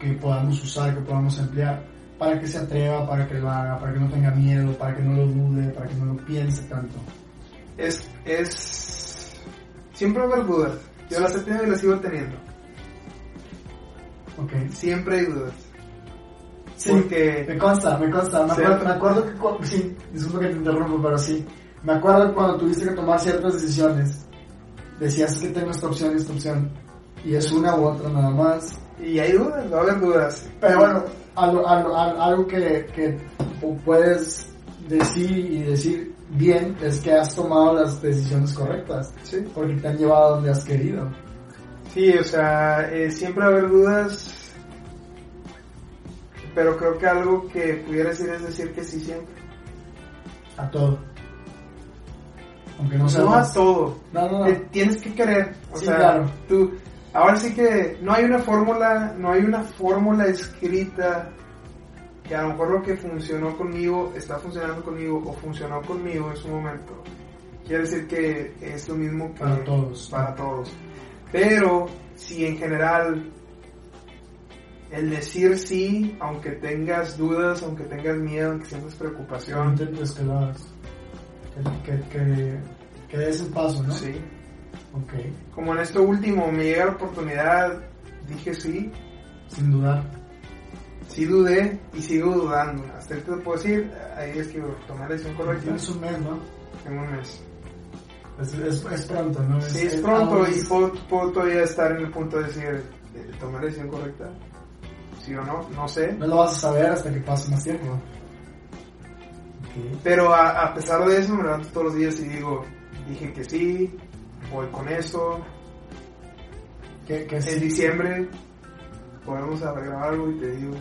que podamos usar, que podamos emplear, para que se atreva, para que lo haga, para que no tenga miedo, para que no lo dude, para que no lo piense tanto. Es, es, siempre haber dudas. Yo las he tenido y las sigo teniendo. Ok. Siempre hay dudas. Sí, Porque- me consta, me consta. Me acuerdo, ¿Cierto? me acuerdo que, cu- sí, disculpa que te interrumpo, pero sí. Me acuerdo cuando tuviste que tomar ciertas decisiones. Decías que tengo esta opción y esta opción. Y es una u otra nada más. Y hay dudas, a haber dudas. Pero bueno, algo, algo, algo algo que, que puedes decir y decir bien es que has tomado las decisiones correctas. Sí. Porque te han llevado a donde has querido. Sí, o sea, eh, siempre va a haber dudas. Pero creo que algo que pudiera decir es decir que sí siempre. A todo. Aunque no No, a todo. No, no, no. Te tienes que querer. O Sí, sea, claro. tú. Ahora sí que no hay una fórmula, no hay una fórmula escrita que a lo mejor lo que funcionó conmigo está funcionando conmigo o funcionó conmigo en su momento. Quiere decir que es lo mismo que Para todos. para todos. Pero si en general el decir sí, aunque tengas dudas, aunque tengas miedo, aunque sientas preocupación, intentes que lo hagas. Que, que, que, que des el paso, ¿no? sí. Ok. Como en esto último me llega la oportunidad, dije sí, Sin dudar. sí dudé y sigo dudando. Hasta ahorita te puedo decir, ahí es que tomé la decisión correcta Tienes un mes, ¿no? en un mes. Es, es, es pronto, ¿no? Sí, es pronto y puedo, puedo todavía estar en el punto de decir, eh, tomé la decisión correcta. Sí o no, no sé. No lo vas a saber hasta que pase más tiempo. Ok. Pero a, a pesar de eso me levanto todos los días y digo, dije que sí, voy con eso. ¿Qué, qué En sí- diciembre podemos grabar algo y te digo.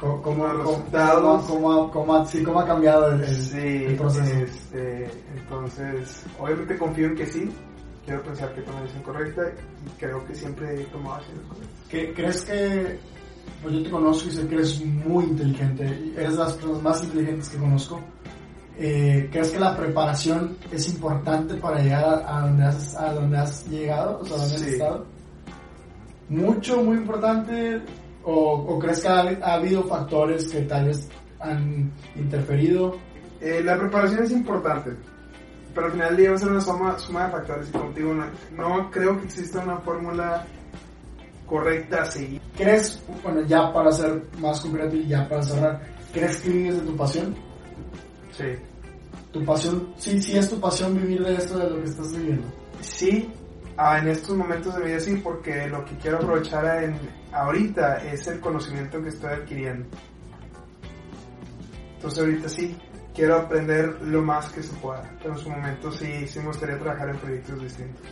¿Cómo, cómo, resultados. cómo, cómo, sí, cómo ha cambiado el, el- Sí, el proceso? este, entonces, obviamente confío en que sí. Quiero pensar que tomé la decisión correcta y creo que siempre he tomado decisiones correctas. ¿Qué- ¿Crees que, pues yo te conozco y sé que eres muy inteligente, eres de las personas más inteligentes que conozco? Eh, ¿Crees que la preparación es importante para llegar a, donde, has, a donde has llegado, o sea, donde has Sí. estado? ¿Mucho, muy importante? ¿O, o crees que ha, ha habido factores que tal vez han interferido? Eh, la preparación es importante, pero al final del día va a ser una suma, suma de factores y contigo no, no creo que exista una fórmula correcta a seguir. ¿Crees, bueno, ya para ser más concreto y ya para cerrar, ¿crees que vives de tu pasión? Sí. ¿Tu pasión, sí, sí es tu pasión vivir de esto, de lo que estás viviendo? Sí, ah, en estos momentos de mi vida sí, porque lo que quiero aprovechar en, ahorita es el conocimiento que estoy adquiriendo. Entonces ahorita sí, quiero aprender lo más que se pueda, pero en su momento sí, sí me gustaría trabajar en proyectos distintos.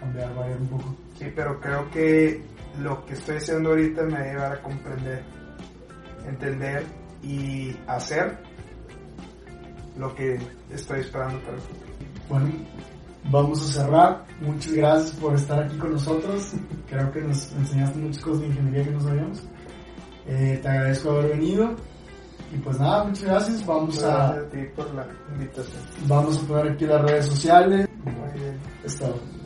Cambiar, variar un poco. Sí, pero creo que lo que estoy haciendo ahorita me va a llevar a comprender, entender y hacer lo que estoy esperando para el futuro. Bueno, vamos a cerrar. Muchas gracias por estar aquí con nosotros. Creo que nos enseñaste muchas cosas de ingeniería que no sabíamos. Eh, te agradezco haber venido. Y pues nada, muchas gracias. Vamos a, gracias a ti por la invitación. vamos a poner aquí las redes sociales. Muy bien. Es todo.